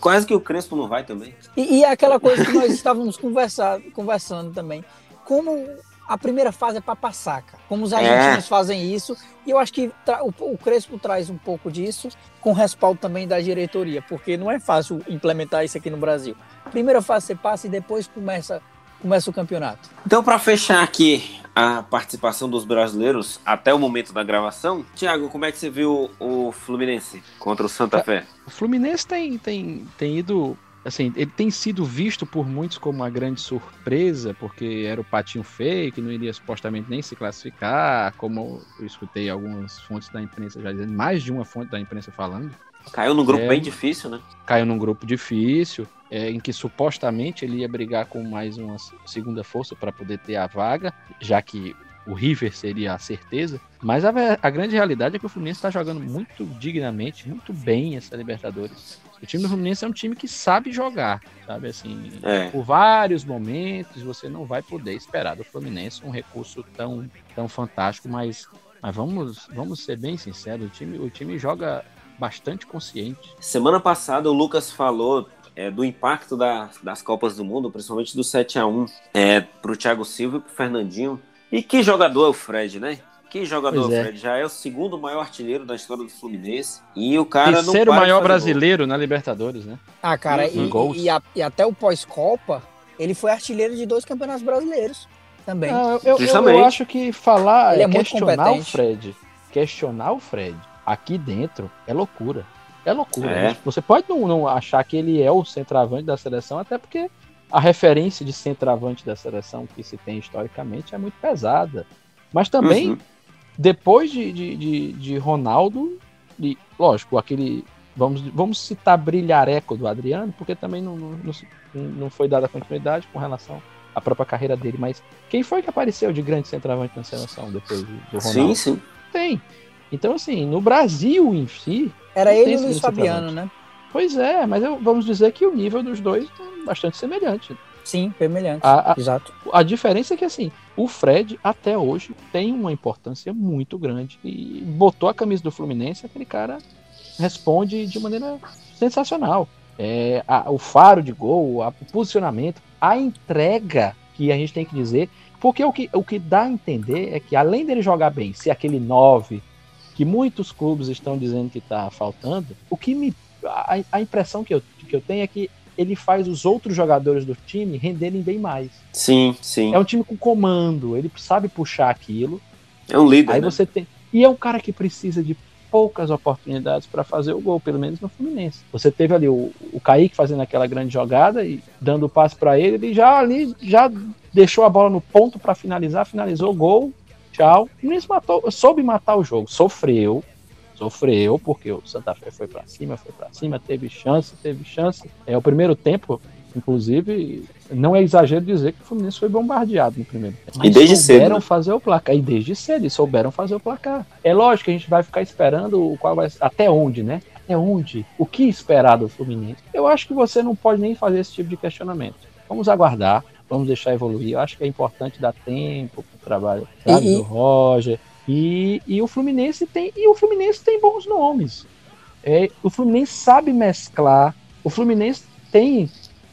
quase que o Crespo não vai também. E, e é aquela coisa que nós estávamos conversando também. Como a primeira fase é para passar, cara. Como os argentinos é. fazem isso. E eu acho que o, o, Crespo traz um pouco disso, com respaldo também da diretoria, porque não é fácil implementar isso aqui no Brasil. Primeira fase você passa e depois começa, começa o campeonato. Então, para fechar aqui a participação dos brasileiros até o momento da gravação, Thiago, como é que você viu o Fluminense contra o Santa Fé? O Fluminense tem, tem, tem ido assim, ele tem sido visto por muitos como uma grande surpresa, porque era o patinho feio, que não iria supostamente nem se classificar, como eu escutei algumas fontes da imprensa já dizendo, mais de uma fonte da imprensa falando. Caiu num grupo é, bem difícil, né? Caiu num grupo difícil, é, em que supostamente ele ia brigar com mais uma segunda força para poder ter a vaga, já que o River seria a certeza. Mas a, a grande realidade é que o Fluminense está jogando muito dignamente, muito bem essa Libertadores. O time do Fluminense é um time que sabe jogar, sabe? Assim, é. por vários momentos você não vai poder esperar do Fluminense um recurso tão, tão fantástico, mas, mas vamos, vamos ser bem sinceros, o time, o time joga bastante consciente. Semana passada o Lucas falou é, do impacto da, das Copas do Mundo, principalmente do 7 a 1 é, para o Thiago Silva e para o Fernandinho. E que jogador é o Fred, né? Que jogador, é. Fred. Já é o segundo maior artilheiro da história do Fluminense. E o cara Terceiro não maior brasileiro gol. na Libertadores, né? Ah, cara, e, e, a, e, até o pós-Copa, ele foi artilheiro de dois campeonatos brasileiros também. Não, eu, eu, eu, acho que falar ele é, é questionar o Fred. Questionar o Fred aqui dentro é loucura. É loucura. É. Né? Você pode não, não achar que ele é o centroavante da seleção, até porque a referência de centroavante da seleção que se tem historicamente é muito pesada. Mas também, uhum. Depois de, de, de, de Ronaldo, e, lógico, aquele. Vamos, vamos citar brilhareco do Adriano, porque também não, não, não foi dada continuidade com relação à própria carreira dele. Mas quem foi que apareceu de grande centroavante na seleção depois do Ronaldo? Sim, sim. Tem. Então, assim, no Brasil em si. Era ele e o Luiz Fabiano, né? Pois é, mas eu, vamos dizer que o nível dos dois é bastante semelhante. Sim, semelhante. A, a, Exato. A diferença é que, assim, o Fred, até hoje, tem uma importância muito grande. E botou a camisa do Fluminense, aquele cara responde de maneira sensacional. É, a, o faro de gol, a, o posicionamento, a entrega que a gente tem que dizer. Porque o que, o que dá a entender é que, além dele jogar bem, ser aquele 9 que muitos clubes estão dizendo que está faltando, o que me. A, a, impressão que eu, que eu tenho é que ele faz os outros jogadores do time renderem bem mais. Sim, sim. É um time com comando, ele sabe puxar aquilo. É um líder. Aí né? você tem. E é um cara que precisa de poucas oportunidades para fazer o gol, pelo menos no Fluminense. Você teve ali o, o Kaique fazendo aquela grande jogada e dando o passe para ele, ele já ali já deixou a bola no ponto para finalizar, finalizou o gol tchau. O Fluminense matou, soube matar o jogo, sofreu, sofreu, porque o Santa Fé foi para cima, foi para cima, teve chance, teve chance. É o primeiro tempo, inclusive, não é exagero dizer que o Fluminense foi bombardeado no primeiro tempo. Mas e desde souberam cedo, né? fazer o placar. E desde cedo, eles souberam fazer o placar. É lógico que a gente vai ficar esperando qual vai, até onde, né? Até onde? O que esperar do Fluminense? Eu acho que você não pode nem fazer esse tipo de questionamento. Vamos aguardar vamos deixar evoluir. Eu acho que é importante dar tempo para o trabalho sabe, do Roger. E, e o Fluminense tem e o Fluminense tem bons nomes. É, o Fluminense sabe mesclar. O Fluminense tem,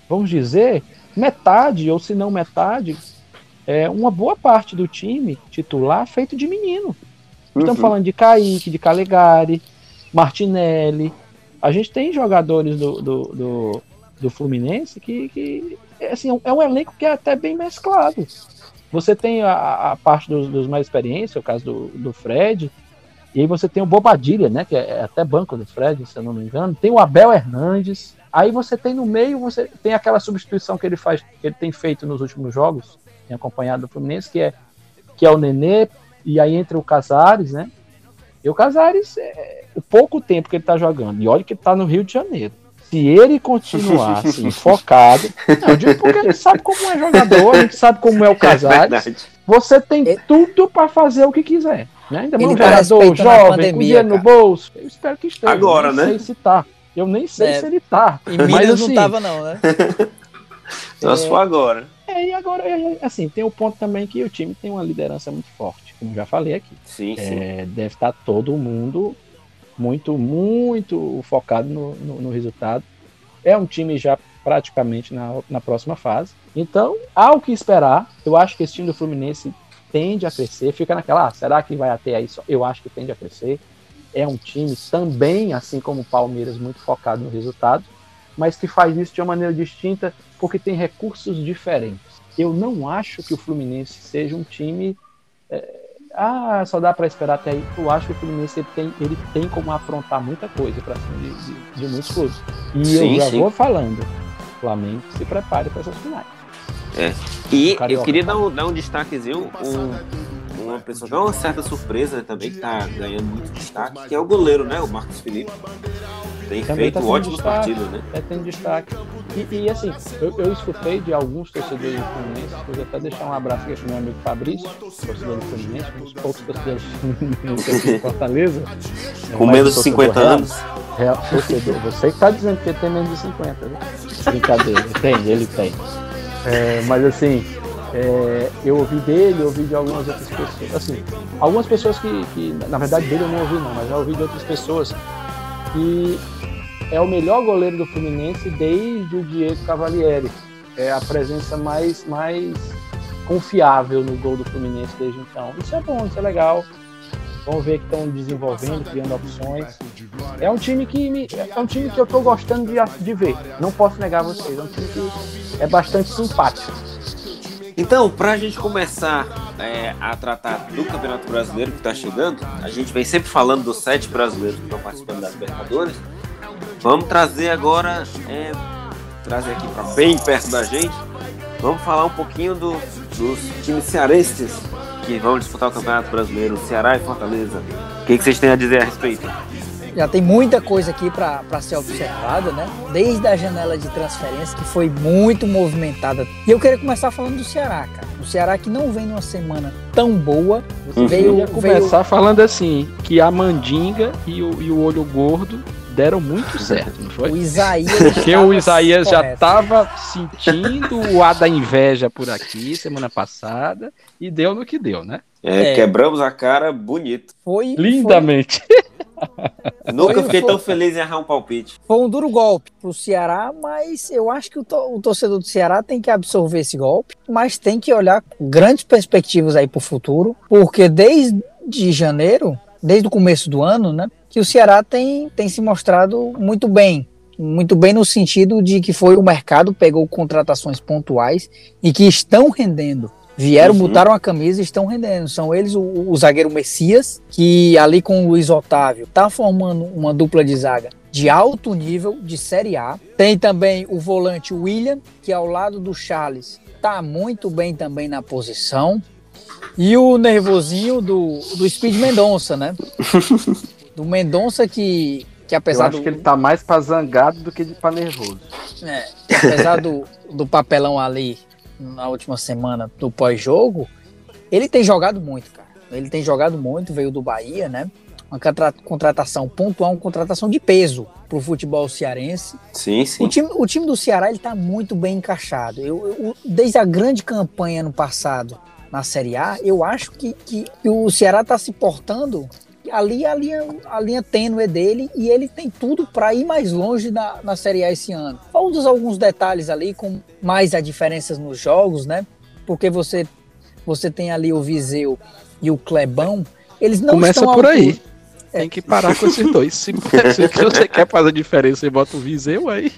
vamos dizer, metade ou se não metade, é uma boa parte do time titular feito de menino. Estamos uhum. falando de Kaique, de Calegari, Martinelli. A gente tem jogadores do, do, do, do Fluminense que, que é, assim, é um elenco que é até bem mesclado. Você tem a, a parte dos, dos, mais experientes, o caso do, do Fred, e aí você tem o Bobadilha, né, que é, é até banco do Fred, se eu não me engano. Tem o Abel Hernandes. Aí você tem no meio, você tem aquela substituição que ele faz, que ele tem feito nos últimos jogos, tem acompanhado do Fluminense, que é que é o Nenê, e aí entra o Casares, né? E o Casares, é, o pouco tempo que ele tá jogando, e olha que ele tá no Rio de Janeiro se ele continuar assim, focado, não, eu digo porque a gente sabe como é jogador, a gente sabe como é o é Casares, é você tem ele, tudo para fazer o que quiser. Né? Ainda mais um tá jogador jovem, pandemia, com dinheiro no bolso. Eu espero que esteja. Agora, eu nem né? sei se tá. Eu nem sei é, se ele tá. Em Minas mas, assim, não tava, não, né? Só se for agora. É, e agora, assim, tem o ponto também que o time tem uma liderança muito forte, como já falei aqui. Sim, é, sim. Deve estar tá todo mundo muito, muito focado no, no, no resultado. É um time já praticamente na, na próxima fase. Então, há o que esperar. Eu acho que esse time do Fluminense tende a crescer. Fica naquela, ah, será que vai até aí? Eu acho que tende a crescer. É um time também, assim como o Palmeiras, muito focado no resultado, mas que faz isso de uma maneira distinta porque tem recursos diferentes. Eu não acho que o Fluminense seja um time é, ah, só dá para esperar até aí. Eu acho que o Fluminense ele tem, ele tem como afrontar muita coisa para cima de, de, de, muitos clubes. E sim, eu já sim. vou falando, Flamengo se prepare para essas finais. É. E eu queria dar um, dar um destaquezinho, um, uma pessoa que é uma certa surpresa também, que está ganhando muito destaque, que é o goleiro, né? O Marcos Felipe. Tem Também feito tá ótimos destaque, partidos, né? É, tem destaque. E, e assim, eu, eu, escutei de alguns torcedores do Fluminense, vou até deixar um abraço aqui pro meu amigo Fabrício, torcedor do Fluminense, um dos poucos torcedores do Fortaleza. Com menos de 50 real, anos. Real, torcedor. Você que está dizendo que ele tem menos de 50, né? Brincadeira, tem, ele tem. É, mas assim, é, eu ouvi dele, ouvi de algumas outras pessoas. Assim, algumas pessoas que, que, na verdade, dele eu não ouvi, não, mas já ouvi de outras pessoas que é o melhor goleiro do Fluminense desde o Diego Cavalieri. É a presença mais, mais confiável no gol do Fluminense desde então. Isso é bom, isso é legal. Vamos ver que estão desenvolvendo, criando opções. É um time que me, é um time que eu estou gostando de, de ver. Não posso negar a vocês. É um time que é bastante simpático. Então, para a gente começar é, a tratar do Campeonato Brasileiro que está chegando, a gente vem sempre falando dos sete brasileiros que estão participando das Libertadores. Vamos trazer agora, é, trazer aqui para bem perto da gente, vamos falar um pouquinho do, dos times cearenses que vão disputar o Campeonato Brasileiro, Ceará e Fortaleza. O que, que vocês têm a dizer a respeito? Já tem muita coisa aqui para ser observada, né? Desde a janela de transferência, que foi muito movimentada. E eu queria começar falando do Ceará, cara. O Ceará que não vem numa semana tão boa. Uhum. Veio, começar veio... falando assim, que a Mandinga e o, e o Olho Gordo deram muito certo, não foi? O Isaías. Porque o Isaías correto. já estava sentindo o ar da inveja por aqui semana passada e deu no que deu, né? É, é. quebramos a cara bonito. Foi. Lindamente. Foi... Nunca fiquei foi... tão feliz em errar um palpite. Foi um duro golpe pro Ceará, mas eu acho que o, to o torcedor do Ceará tem que absorver esse golpe, mas tem que olhar grandes perspectivas aí pro futuro, porque desde janeiro, desde o começo do ano, né? Que o Ceará tem, tem se mostrado muito bem. Muito bem no sentido de que foi o mercado, pegou contratações pontuais e que estão rendendo. Vieram, uhum. botaram a camisa e estão rendendo. São eles o, o, zagueiro Messias, que ali com o Luiz Otávio tá formando uma dupla de zaga de alto nível, de Série A. Tem também o volante William, que ao lado do Charles tá muito bem também na posição. E o nervosinho do, do Speed Mendonça, né? do Mendonça que, que apesar Eu acho do... que ele tá mais pra zangado do que pra nervoso. É, apesar do, do papelão ali na última semana do pós-jogo, ele tem jogado muito, cara. Ele tem jogado muito, veio do Bahia, né? Uma contratação pontual, uma contratação de peso pro futebol cearense. Sim, sim. O time, o time do Ceará ele tá muito bem encaixado. Eu, eu, desde a grande campanha no passado na Série A, eu acho que, que, que o Ceará tá se portando ali a linha, a linha tênue dele e ele tem tudo para ir mais longe na, na Série A esse ano. Vamos alguns detalhes ali com mais as diferenças nos jogos, né? Porque você você tem ali o Viseu e o Clebão, eles não Começa estão por aí. É. Tem que parar com esses dois. Se, se você quer fazer diferença e bota o Viseu aí.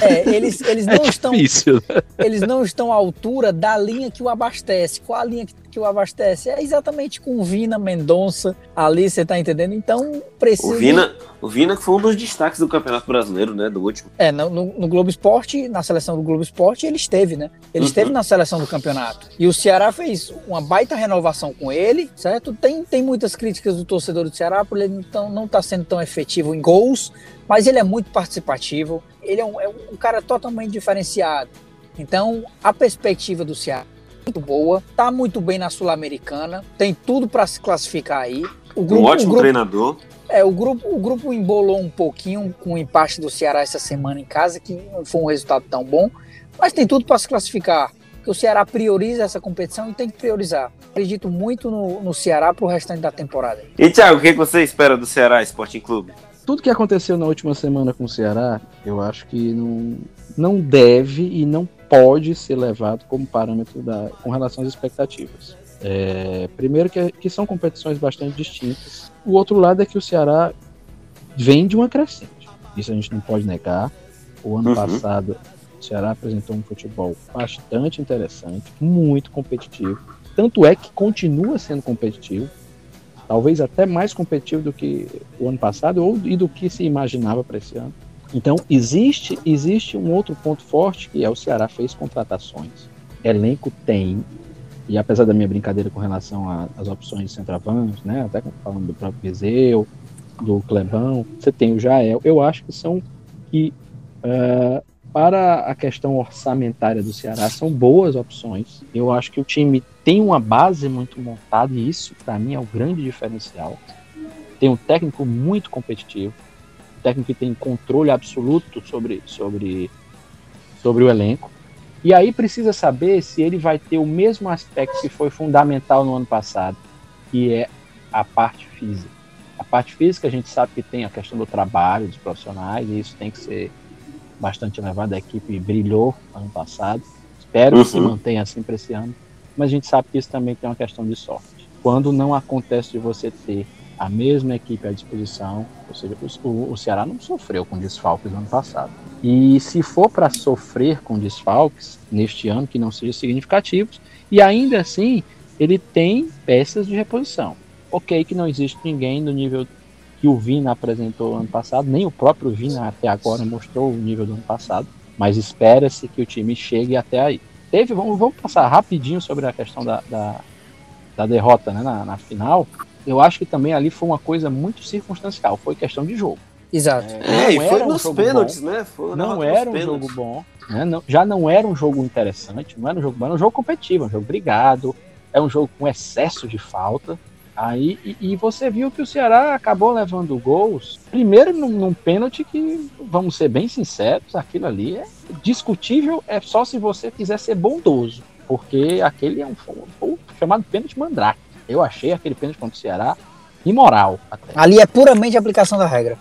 É, eles, eles é não é estão. Difícil, né? Eles não estão à altura da linha que o abastece. Qual a linha que que o abastece. É exatamente com o Vina Mendonça ali, você tá entendendo? Então precisa. O Vina, o Vina foi um dos destaques do Campeonato Brasileiro, né? Do último. É, no, no Globo Esporte, na seleção do Globo Esporte, ele esteve, né? Ele uhum. esteve na seleção do campeonato. E o Ceará fez uma baita renovação com ele, certo? Tem, tem muitas críticas do torcedor do Ceará por ele então, não estar tá sendo tão efetivo em gols, mas ele é muito participativo. Ele é um, é um cara totalmente diferenciado. Então, a perspectiva do Ceará muito boa, tá muito bem na Sul-Americana, tem tudo para se classificar aí. O grupo, um ótimo grupo, treinador. É, o grupo, o grupo embolou um pouquinho com o empate do Ceará essa semana em casa, que não foi um resultado tão bom, mas tem tudo para se classificar. Que o Ceará prioriza essa competição e tem que priorizar. Acredito muito no, no Ceará para o restante da temporada. E Thiago, o que você espera do Ceará Sporting Clube? Tudo que aconteceu na última semana com o Ceará, eu acho que não, não deve e não pode ser levado como parâmetro da, com relação às expectativas. É, primeiro que, que, são competições bastante distintas. O outro lado é que o Ceará vem de uma crescente. Isso a gente não pode negar. O ano uhum. passado o Ceará apresentou um futebol bastante interessante, muito competitivo. Tanto é que continua sendo competitivo, talvez até mais competitivo do que o ano passado ou, e do que se imaginava para esse ano. Então, existe, existe um outro ponto forte que é o Ceará fez contratações. Elenco tem, e apesar da minha brincadeira com relação às opções de centroavantes, né, até falando do próprio Viseu, do Clebão, você tem o Jael, eu acho que são que uh, para a questão orçamentária do Ceará são boas opções. Eu acho que o time tem uma base muito montada e isso para mim é o grande diferencial. Tem um técnico muito competitivo, técnico que tem controle absoluto sobre, sobre, sobre o elenco. E aí precisa saber se ele vai ter o mesmo aspecto que foi fundamental no ano passado, que é a parte física. A parte física a gente sabe que tem a questão do trabalho dos profissionais, e isso tem que ser bastante elevado. A equipe brilhou ano passado. Espero uhum. que se uhum. mantenha assim para esse ano. Mas a gente sabe que isso também tem uma questão de sorte. Quando não acontece de você ter a mesma equipe à disposição, ou seja, o, o Ceará não sofreu com desfalques no ano passado. E se for para sofrer com desfalques neste ano que não sejam significativos, e ainda assim ele tem peças de reposição. Ok, que não existe ninguém no nível que o Vina apresentou ano passado, nem o próprio Vina até agora mostrou o nível do ano passado, mas espera-se que o time chegue até aí. Teve, vamos, vamos passar rapidinho sobre a questão da, da, da derrota né, na, na final eu acho que também ali foi uma coisa muito circunstancial, foi questão de jogo. Exato. É, e foi um nos pênaltis, bom, né? Foi não era um pênaltis. jogo bom, né? não, já não era um jogo interessante, não era um jogo bom, era um jogo competitivo, um jogo brigado, é um jogo com excesso de falta. Aí, e, e, você viu que o Ceará acabou levando gols, primeiro num, num, pênalti que, vamos ser bem sinceros, aquilo ali é discutível, é só se você quiser ser bondoso, porque aquele é um, um, um chamado pênalti mandrake. Eu achei aquele pênalti contra o Ceará imoral. Até. Ali é puramente aplicação da regra.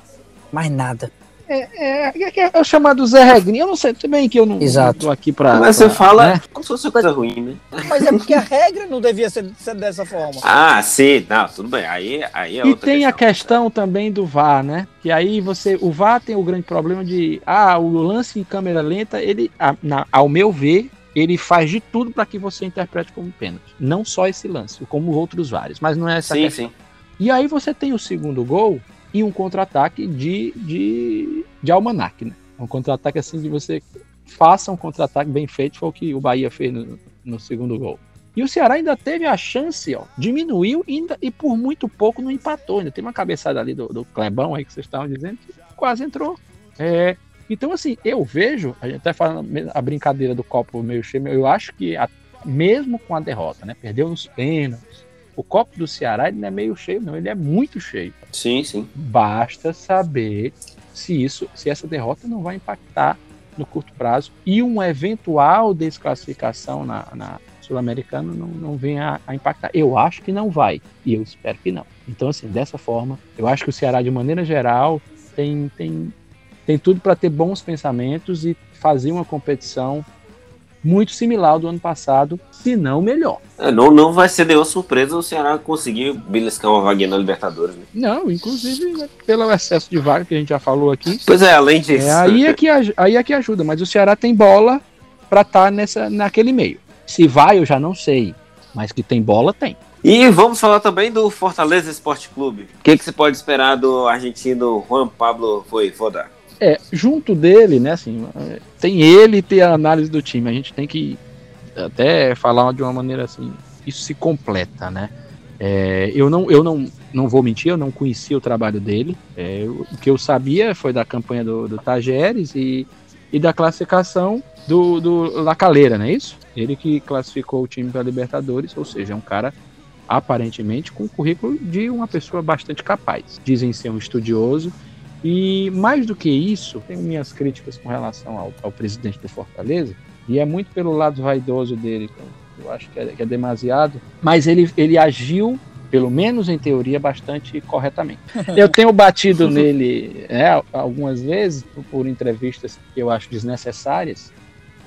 Mais nada. É, é, é, é o chamado Zé Regrinho. Eu não sei também que eu não, tô aqui pra. Mas pra, você fala né? como se fosse coisa ruim, né? Mas é porque a regra não devia ser, ser dessa forma. Ah, sim, não, tudo bem. Aí, aí é E tem questão. a questão também do VAR, né? Que aí você. O VAR tem o grande problema de. Ah, o lance em câmera lenta, ele, a, na, ao meu ver, ele faz de tudo para que você interprete como pênalti. Não só esse lance, como outros vários, mas não é essa sim, questão. Sim. E aí você tem o segundo gol e um contra-ataque de, de, de almanac, né? Um contra-ataque assim de você faça um contra-ataque bem feito, foi o que o Bahia fez no, no segundo gol. E o Ceará ainda teve a chance, ó, diminuiu ainda, e por muito pouco não empatou. Ainda tem uma cabeçada ali do, do Clebão aí que vocês estavam dizendo que quase entrou. É, então, assim, eu vejo, a gente até falando a brincadeira do copo meio cheio, eu acho que a, mesmo com a derrota, né? Perdeu nos pênaltis. O copo do Ceará ele não é meio cheio, não, ele é muito cheio. Sim, sim. Basta saber se isso, se essa derrota não vai impactar no curto prazo e uma eventual desclassificação na, na Sul-Americana não, não venha a, a, impactar. Eu acho que não vai e eu espero que não. Então, assim, dessa forma, eu acho que o Ceará, de maneira geral, tem, tem tem tudo para ter bons pensamentos e fazer uma competição muito similar ao do ano passado, se não melhor. É, não, não vai ser nenhuma surpresa o Ceará conseguir beliscar uma vaguinha na Libertadores. Né? Não, inclusive né, pelo excesso de vaga que a gente já falou aqui. Pois é, além disso. É, aí, é que, aí é que ajuda, mas o Ceará tem bola para estar tá nessa, naquele meio. Se vai, eu já não sei, mas que tem bola, tem. E vamos falar também do Fortaleza Esporte Clube. O que, que se pode esperar do argentino Juan Pablo Voivoda? É, junto dele, né, assim, tem ele e tem a análise do time. A gente tem que até falar de uma maneira assim, isso se completa, né? É, eu não, eu não, não vou mentir, eu não conhecia o trabalho dele. É, o que eu sabia foi da campanha do, do Tajeres e, e da classificação do, do Lacaleira, não é isso? Ele que classificou o time para Libertadores, ou seja, é um cara aparentemente com o currículo de uma pessoa bastante capaz. Dizem ser um estudioso e mais do que isso, tenho minhas críticas com relação ao, ao presidente do Fortaleza, e é muito pelo lado vaidoso dele, eu acho que é, que é demasiado, mas ele, ele agiu pelo menos em teoria, bastante corretamente. Eu tenho batido nele né, algumas vezes por entrevistas que eu acho desnecessárias,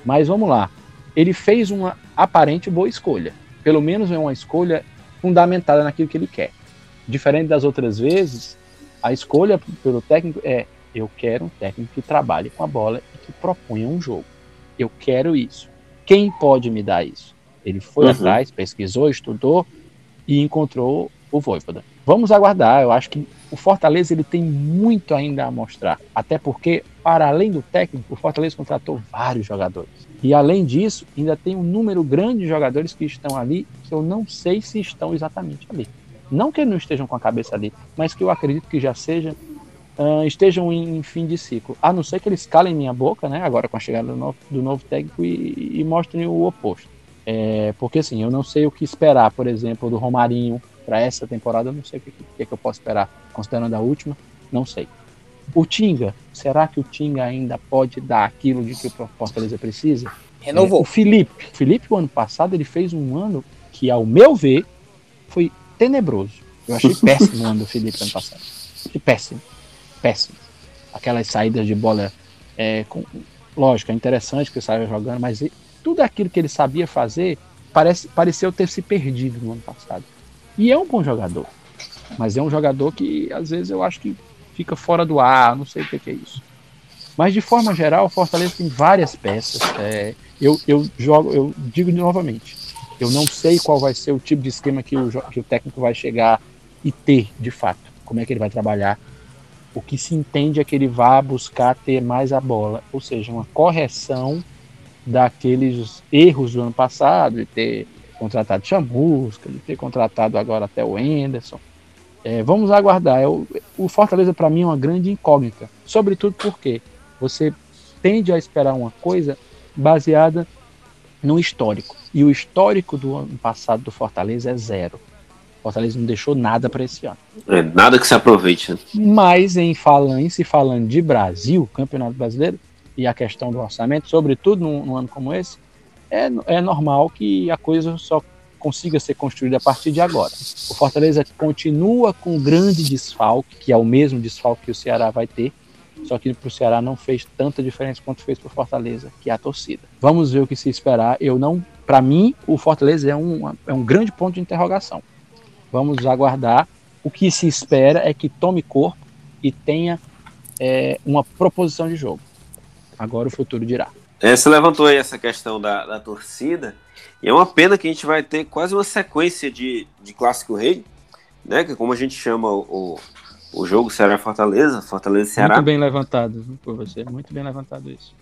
mas vamos lá. Ele fez uma aparente boa escolha. Pelo menos é uma escolha fundamentada naquilo que ele quer. Diferente das outras vezes, a escolha pelo técnico é: eu quero um técnico que trabalhe com a bola e que proponha um jogo. Eu quero isso. Quem pode me dar isso? Ele foi uhum. atrás, pesquisou, estudou e encontrou o Voivoda. Vamos aguardar. Eu acho que o Fortaleza ele tem muito ainda a mostrar. Até porque, para além do técnico, o Fortaleza contratou vários jogadores. E além disso, ainda tem um número grande de jogadores que estão ali que eu não sei se estão exatamente ali. Não que não estejam com a cabeça ali, mas que eu acredito que já seja, uh, estejam em, em, fim de ciclo. A não ser que eles calem minha boca, né? Agora com a chegada do novo, do novo técnico e, e mostrem o oposto. É, porque assim, eu não sei o que esperar, por exemplo, do Romarinho para essa temporada, eu não sei o que, que, que eu posso esperar, considerando a última, não sei. O Tinga, será que o Tinga ainda pode dar aquilo de que o Fortaleza precisa? Renovou. É, o Felipe, Felipe, o ano passado, ele fez um ano que, ao meu ver, foi tenebroso. Eu achei péssimo o ano do Felipe ano passado. Achei péssimo. Péssimo. Aquelas saídas de bola. É, com, lógico, é interessante que ele saiu jogando, mas tudo aquilo que ele sabia fazer parece, pareceu ter se perdido no ano passado. E é um bom jogador. Mas é um jogador que às vezes eu acho que fica fora do ar, não sei o que, é isso. Mas de forma geral, o Fortaleza tem várias peças. É, eu, eu jogo, eu digo novamente, eu não sei qual vai ser o tipo de esquema que o, que o técnico vai chegar e ter, de fato. Como é que ele vai trabalhar. O que se entende é que ele vai buscar ter mais a bola, ou seja, uma correção daqueles erros do ano passado, de ter contratado Chamusca, de ter contratado agora até o Enderson. É, vamos aguardar. É, o, o Fortaleza, para mim, é uma grande incógnita. Sobretudo porque você tende a esperar uma coisa baseada no histórico. E o histórico do ano passado do Fortaleza é zero. O Fortaleza não deixou nada para esse ano. É, nada que se aproveite. Né? Mas em falando, em se falando de Brasil, Campeonato Brasileiro, e a questão do orçamento, sobretudo num, num ano como esse, é, é normal que a coisa só consiga ser construída a partir de agora. O Fortaleza continua com um grande desfalque, que é o mesmo desfalque que o Ceará vai ter, só que para o Ceará não fez tanta diferença quanto fez para o Fortaleza, que é a torcida. Vamos ver o que se esperar. Eu não, para mim, o Fortaleza é um, é um grande ponto de interrogação. Vamos aguardar. O que se espera é que tome corpo e tenha é, uma proposição de jogo. Agora o futuro dirá. É, você levantou aí essa questão da, da torcida. E é uma pena que a gente vai ter quase uma sequência de, de Clássico Rei, né? Que é como a gente chama o, o jogo Ceará-Fortaleza, Fortaleza-Ceará. Muito bem levantado por você, muito bem levantado isso.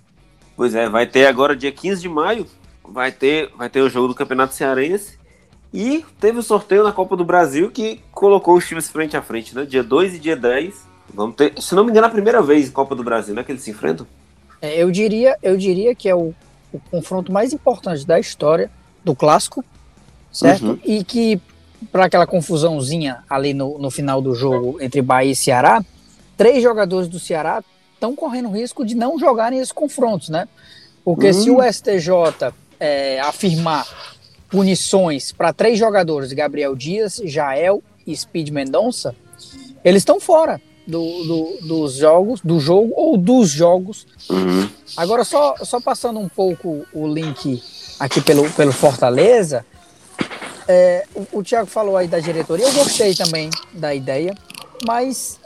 Pois é, vai ter agora dia 15 de maio, vai ter, vai ter o jogo do Campeonato Cearense. E teve o sorteio na Copa do Brasil que colocou os times frente a frente, né? Dia 2 e dia 10. Vamos ter, se não me engano, a primeira vez em Copa do Brasil, né? Que eles se enfrentam. É, eu, diria, eu diria que é o, o confronto mais importante da história do clássico, certo? Uhum. E que para aquela confusãozinha ali no, no final do jogo entre Bahia e Ceará, três jogadores do Ceará estão correndo risco de não jogarem esses confrontos, né? Porque se o hum. STJ é, afirmar punições para três jogadores, Gabriel Dias, Jael e Speed Mendonça, eles estão fora do, do, dos jogos, do jogo ou dos jogos. Uhum. Agora, só, só passando um pouco o link aqui pelo, pelo Fortaleza, é, o, o Thiago falou aí da diretoria, eu gostei também da ideia, mas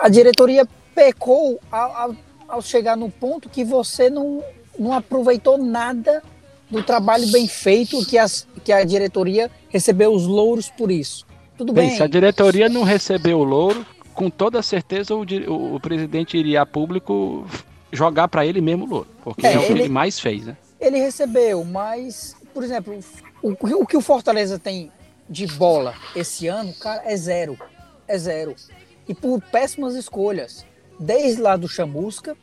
a diretoria pecou ao, ao, ao chegar no ponto que você não, não aproveitou nada do trabalho bem feito que, as, que a diretoria recebeu os louros por isso. Tudo bem. bem se a diretoria não recebeu o louro, com toda certeza o, o, o presidente iria a público jogar para ele mesmo o louro, porque é, é o que ele, ele mais fez, né? Ele recebeu, mas, por exemplo, o, o que o Fortaleza tem de bola esse ano, cara, é zero. É zero. E por péssimas escolhas. Desde lá do Chamusca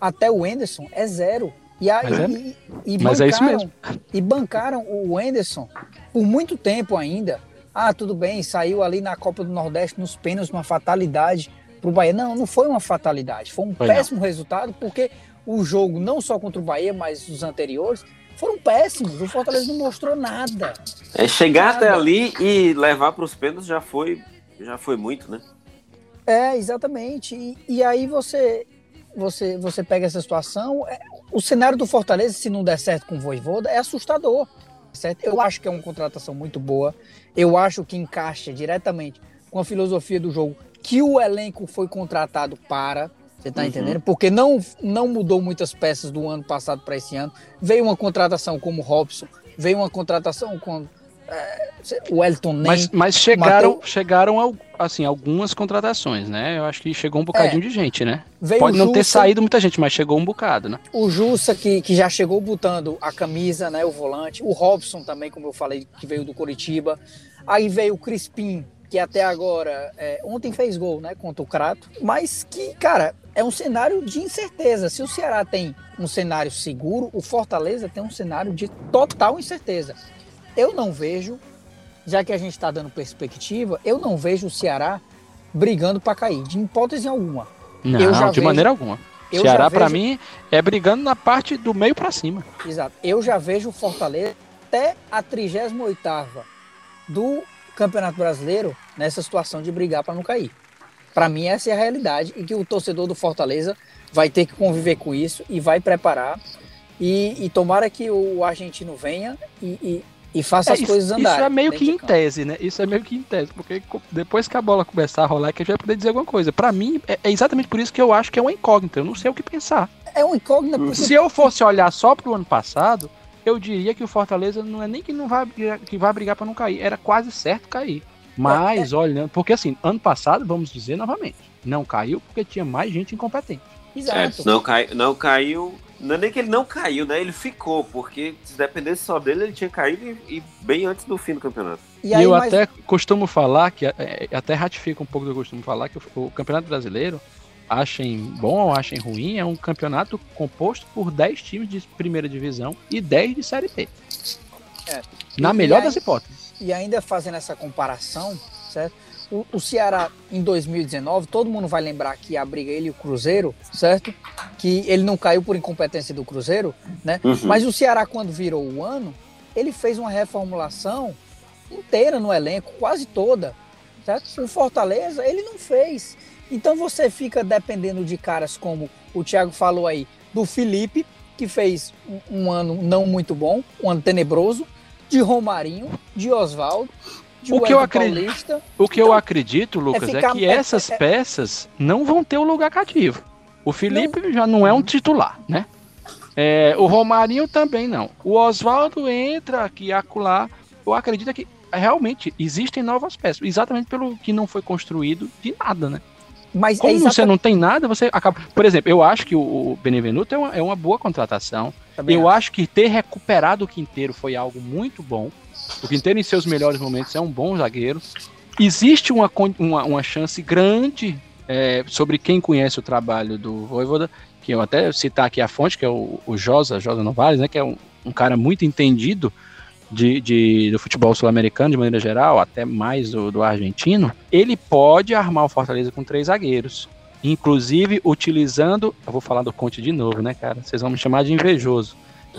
até o Enderson, é zero. E, aí, Mas, é, e, e Mas bancaram, é isso mesmo. E bancaram o Enderson por muito tempo ainda. Ah, tudo bem, saiu ali na Copa do Nordeste nos pênaltis, uma fatalidade para o Bahia. Não, não foi uma fatalidade. Foi um foi péssimo não. resultado, porque o jogo, não só contra o Bahia, mas os anteriores, foram péssimos. O Fortaleza não mostrou nada. É chegar nada. até ali e levar para os pênaltis já foi, já foi muito, né? É, exatamente. E, e aí você, você, você pega essa situação. É, o cenário do Fortaleza, se não der certo com o Voivoda, é assustador. Certo? Eu acho que é uma contratação muito boa. Eu acho que encaixa diretamente com a filosofia do jogo que o elenco foi contratado para. Você tá uhum. entendendo? Porque não, não mudou muitas peças do ano passado para esse ano. Veio uma contratação como o Robson, veio uma contratação com é, o Elton Nem. Mas, mas chegaram, chegaram assim, algumas contratações, né? Eu acho que chegou um bocadinho é, de gente, né? Pode não Jussa, ter saído muita gente, mas chegou um bocado, né? O Jussa, que, que já chegou botando a camisa, né? O volante. O Robson também, como eu falei, que veio do Coritiba. Aí veio o Crispim, que até agora, é, ontem fez gol, né, contra o Crato, mas que, cara, é um cenário de incerteza. Se o Ceará tem um cenário seguro, o Fortaleza tem um cenário de total incerteza. Eu não vejo, já que a gente está dando perspectiva, eu não vejo o Ceará brigando para cair, de hipótese alguma. Não, de vejo, maneira alguma. Ceará, vejo... para mim, é brigando na parte do meio para cima. Exato. Eu já vejo o Fortaleza até a 38 do Campeonato Brasileiro nessa situação de brigar para não cair. Para mim, essa é a realidade e que o torcedor do Fortaleza vai ter que conviver com isso e vai preparar. E, e tomara que o argentino venha e, e, E faça É, as isso, coisas andarem. isso é meio que em tese, né? Isso é meio que em tese, porque depois que a bola começar a rolar, é que a gente vai poder dizer alguma coisa. Pra mim, é, é exatamente por isso que eu acho que é uma incógnita. Eu não sei o que pensar. É um incógnito porque Se eu fosse olhar só pro ano passado, eu diria que o Fortaleza não é nem que não vai brigar, que vai brigar para não cair, era quase certo cair. Mas olhando, porque assim, ano passado, vamos dizer novamente, não caiu porque tinha mais gente incompetente. É, Exato. não, cai, não caiu. Não é nem que ele não caiu, né? Ele ficou, porque se dependesse só dele, ele tinha caído e, e bem antes do fim do campeonato. E E aí, eu mas- até costumo falar que é, é, até ratifico um pouco do que eu costumo falar que o, o Campeonato Brasileiro, achem bom ou achem ruim, é um campeonato composto por 10 times de primeira divisão e 10 de série B. É. Na E- melhor e das aí- hipóteses. E ainda fazendo essa comparação, certo? O, o Ceará em 2019, todo mundo vai lembrar que a briga ele e o Cruzeiro, certo? Que ele não caiu por incompetência do Cruzeiro, né? Uhum. Mas o Ceará, quando virou o ano, ele fez uma reformulação inteira no elenco, quase toda. Certo? O Fortaleza, ele não fez. Então você fica dependendo de caras como o Thiago falou aí, do Felipe, que fez um, um ano não muito bom, um ano tenebroso, de Romarinho, de Oswaldo, de O que eu acredito-. O que eu Então, acredito, Lucas, é, ficar- que é- essas é- peças não vão ter o lugar cativo. O Felipe já não é um titular, né? É, o Romarinho também não. O Oswaldo entra aqui acolá. Eu acredito que realmente existem novas peças, exatamente pelo que não foi construído de nada, né? Mas Como é você exatamente- não tem nada, você acaba. Por exemplo, eu acho que o Benevenuto é uma, é uma boa contratação. também Eu acho que ter recuperado o Quinteiro foi algo muito bom. O Quinteiro, em seus melhores momentos, é um bom zagueiro. Existe uma, uma, uma chance grande é, sobre quem conhece o trabalho do Voivoda, que eu até citar aqui a fonte, que é o, o Josa, Josa Novaes, né, que é um, um cara muito entendido de, de- do futebol sul-americano de maneira geral, até mais do, do argentino. Ele pode armar o Fortaleza com três zagueiros. Inclusive utilizando. Eu vou falar do Conte de novo, né, cara? Vocês vão me chamar de invejoso.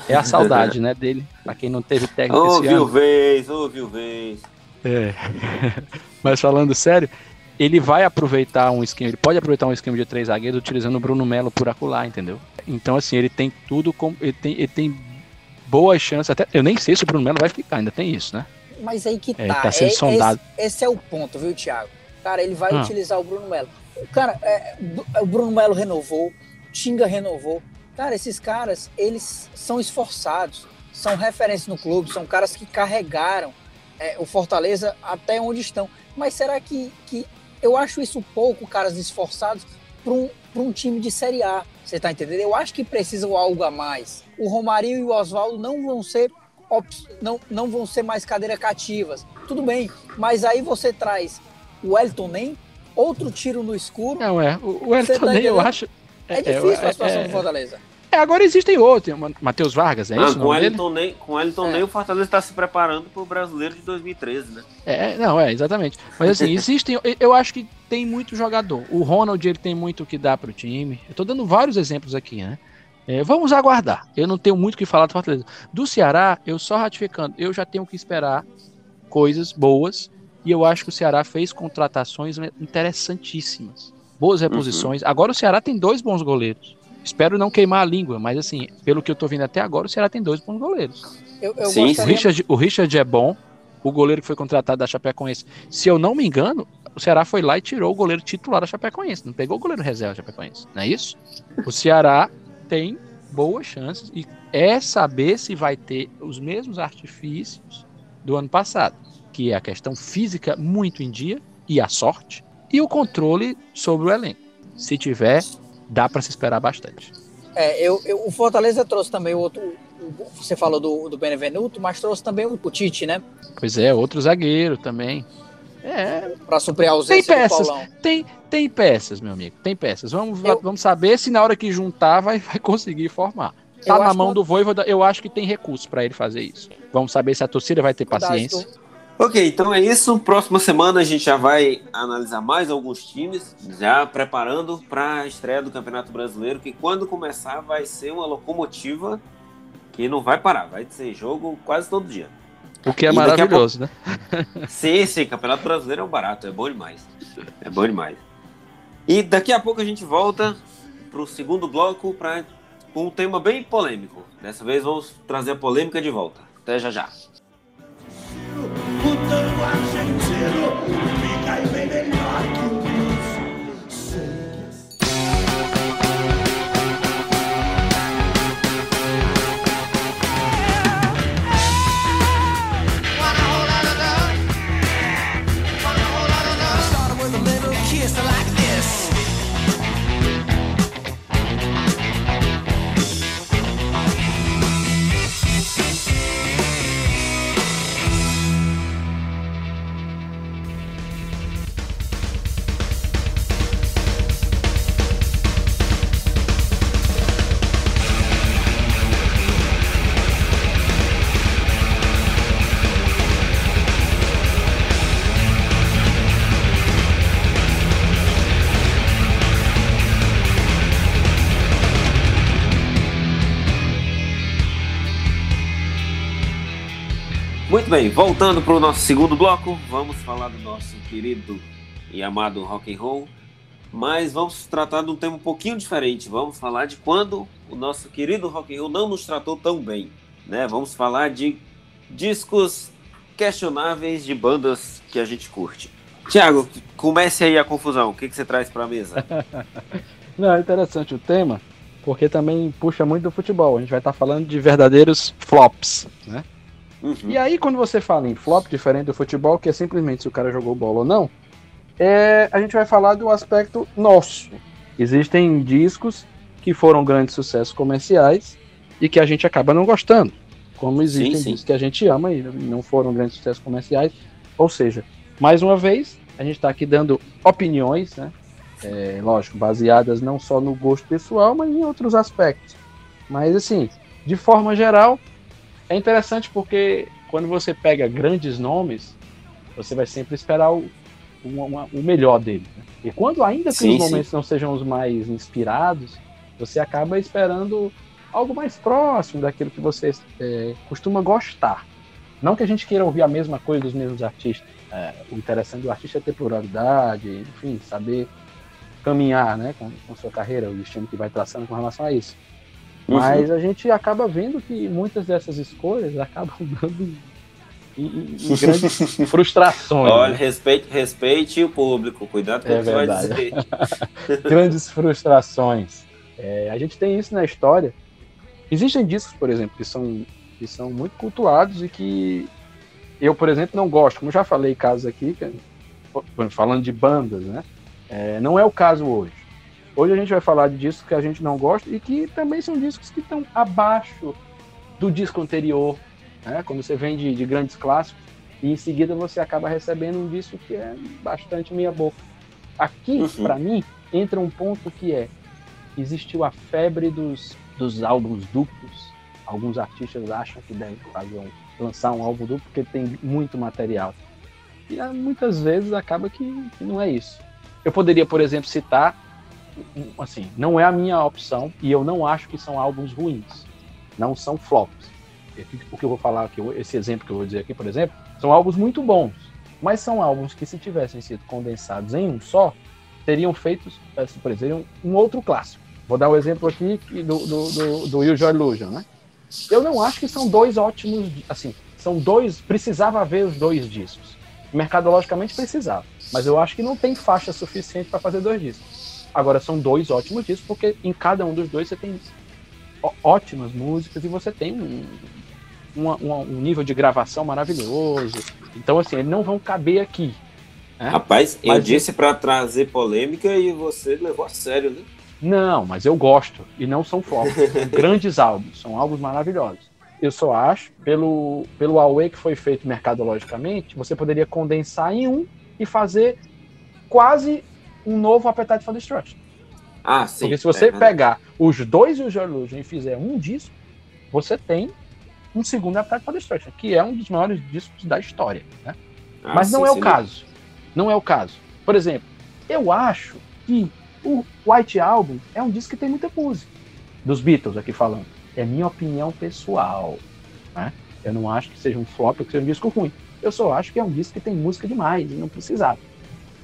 É a saudade, né, dele. Pra quem não teve técnico esse Ouviu ano. vez, ouviu vez. É. Mas falando sério, ele vai aproveitar um esquema, ele pode aproveitar um esquema de três zagueiros utilizando o Bruno Melo por acular, entendeu? Então, assim, ele tem tudo com. Ele tem, ele tem boas chances. Até, eu nem sei se o Bruno Melo vai ficar, ainda tem isso, né? Mas aí que É, tá. tá sendo É- sondado. Esse, esse é o ponto, viu, Thiago? Cara, ele vai Ah. utilizar o Bruno Melo. Cara, é, o Bruno Melo renovou, Tinga renovou. Cara, esses caras, eles são esforçados, são referências no clube, são caras que carregaram é, o Fortaleza até onde estão. Mas será que, que eu acho isso pouco, caras esforçados, para um, pra um time de Série A? Você tá entendendo? Eu acho que precisam algo a mais. O Romarinho e o Oswaldo não vão ser ops- não, não vão ser mais cadeira cativas. Tudo bem, mas aí você traz o Elton Nem, outro tiro no escuro. Não, é. O, o Você Elton tá nem, eu acho. É, difícil é, a situação é, do Fortaleza. é, agora existem outros. Ma- Matheus Vargas, é Ah, isso? o com o? Elton Ney, com o Elton É. Ney, o Fortaleza está se preparando para o brasileiro de 2013, né? É, não, é, exatamente. Mas assim, existem. eu- acho que tem muito jogador. O Ronald, ele tem muito o que dá pro time. Eu tô dando vários exemplos aqui, né? É, vamos aguardar. Eu não tenho muito o que falar do Fortaleza. Do Ceará, eu só ratificando, eu já tenho que esperar coisas boas. E eu acho que o Ceará fez contratações interessantíssimas. Boas reposições. Agora o Ceará tem dois bons goleiros. Espero não queimar a língua, mas assim, pelo que eu tô vendo até agora, o Ceará tem dois bons goleiros. Eu, eu Sim, O gostaria- Richard, o Richard é bom. O goleiro que foi contratado da Chapecoense. Se eu não me engano, o Ceará foi lá e tirou o goleiro titular da Chapecoense. Não pegou o goleiro reserva da Chapecoense. Não é isso? O Ceará tem boas chances e é saber se vai ter os mesmos artifícios do ano passado, que é a questão física muito em dia e a sorte e o controle sobre o elenco. Se tiver, dá para se esperar bastante. É, eu, eu- o Fortaleza trouxe também o outro. Você falou do, do Benevenuto, mas trouxe também o, o Tite, né? Pois é, outro zagueiro também. É, Para suprir a ausência Tem do peças. Paulão. Tem, tem peças, meu amigo. Tem peças. Vamos, Eu- vamos saber se na hora que juntar vai, vai conseguir formar. Tá Eu na mão que- do Voivoda, eu acho que tem recurso para ele fazer isso. Vamos saber se a torcida vai ter paciência. Ok, então é isso. Próxima semana a gente já vai analisar mais alguns times, já preparando para a estreia do Campeonato Brasileiro, que quando começar vai ser uma locomotiva que não vai parar, vai ser jogo quase todo dia. O que é E maravilhoso, né? Sim, sim, Campeonato Brasileiro é um barato, é bom demais. É bom demais. E daqui a pouco a gente volta para o segundo bloco pra, com um tema bem polêmico. Dessa vez vamos trazer a polêmica de volta. Até já já. Bem, voltando para o nosso segundo bloco, vamos falar do nosso querido e amado rock and roll, mas vamos tratar de um tema um pouquinho diferente. Vamos falar de quando o nosso querido rock and roll não nos tratou tão bem, né? Vamos falar de discos questionáveis de bandas que a gente curte. Tiago, comece aí a confusão. O que, que você traz para a mesa? não, é interessante o tema, porque também puxa muito do futebol. A gente vai estar falando de verdadeiros flops, né? Uhum. E aí, quando você fala em flop, diferente do futebol, que é simplesmente se o cara jogou bola ou não, é, a gente vai falar do aspecto nosso. Existem discos que foram grandes sucessos comerciais e que a gente acaba não gostando. Como existem sim, sim. discos que a gente ama e não foram grandes sucessos comerciais. Ou seja, mais uma vez, a gente está aqui dando opiniões, né? É, lógico, baseadas não só no gosto pessoal, mas em outros aspectos. Mas assim, de forma geral, é interessante porque quando você pega grandes nomes, você vai sempre esperar o, uma, o melhor dele. Né? E quando ainda que sim, os momentos sim. não sejam os mais inspirados, você acaba esperando algo mais próximo daquilo que você é, costuma gostar. Não que a gente queira ouvir a mesma coisa dos mesmos artistas. É, o interessante do artista é ter pluralidade, enfim, saber caminhar né, com, com sua carreira, o destino que vai traçando com relação a isso. Uhum. Mas a gente acaba vendo que muitas dessas escolhas acabam dando em, em grandes frustrações. Olha, né? respeite, respeite o público, cuidado com é o que você vai dizer. grandes frustrações. É, a gente tem isso na história. Existem discos, por exemplo, que são, que são muito cultuados e que eu, por exemplo, não gosto. Como já falei casos aqui, falando de bandas, né? É, não é o caso hoje. Hoje a gente vai falar de discos que a gente não gosta e que também são discos que estão abaixo do disco anterior, né? Quando você vem de, de grandes clássicos e em seguida você acaba recebendo um disco que é bastante meia boca. Aqui, uhum. para mim, entra um ponto que é existiu a febre dos, dos álbuns duplos. Alguns artistas acham que devem fazer um, lançar um álbum duplo porque tem muito material. E ah, muitas vezes acaba que, que não é isso. Eu poderia, por exemplo, citar assim, não é a minha opção e eu não acho que são álbuns ruins. Não são flops. O que eu vou falar aqui, esse exemplo que eu vou dizer aqui, por exemplo, são álbuns muito bons, mas são álbuns que se tivessem sido condensados em um só, teriam feitos, assim, por exemplo, um outro clássico. Vou dar o um exemplo aqui do, do, do, do Use Illusion, né? Eu não acho que são dois ótimos, assim, são dois, precisava haver os dois discos. Mercadologicamente precisava, mas eu acho que não tem faixa suficiente para fazer dois discos. Agora são dois ótimos discos, porque em cada um dos dois você tem ótimas músicas e você tem um, um, um nível de gravação maravilhoso. Então, assim, eles não vão caber aqui. Né? Rapaz, mas eu disse para trazer polêmica e você levou a sério, né? Não, mas eu gosto. E não são flops. São grandes álbuns, são álbuns maravilhosos. Eu só acho, pelo, pelo Away que foi feito mercadologicamente, você poderia condensar em um e fazer quase um novo Appetite for Destruction. Ah, sim. Porque se você é, pegar os dois Use Your Illusion e fizer um disco, você tem um segundo Appetite for Destruction, que é um dos maiores discos da história. Né? Ah, Mas não sim, é o caso. Não é o caso. Por exemplo, eu acho que o White Album é um disco que tem muita música. Dos Beatles aqui falando. É minha opinião pessoal. Né? Eu não acho que seja um flop ou que seja um disco ruim. Eu só acho que é um disco que tem música demais e não precisava.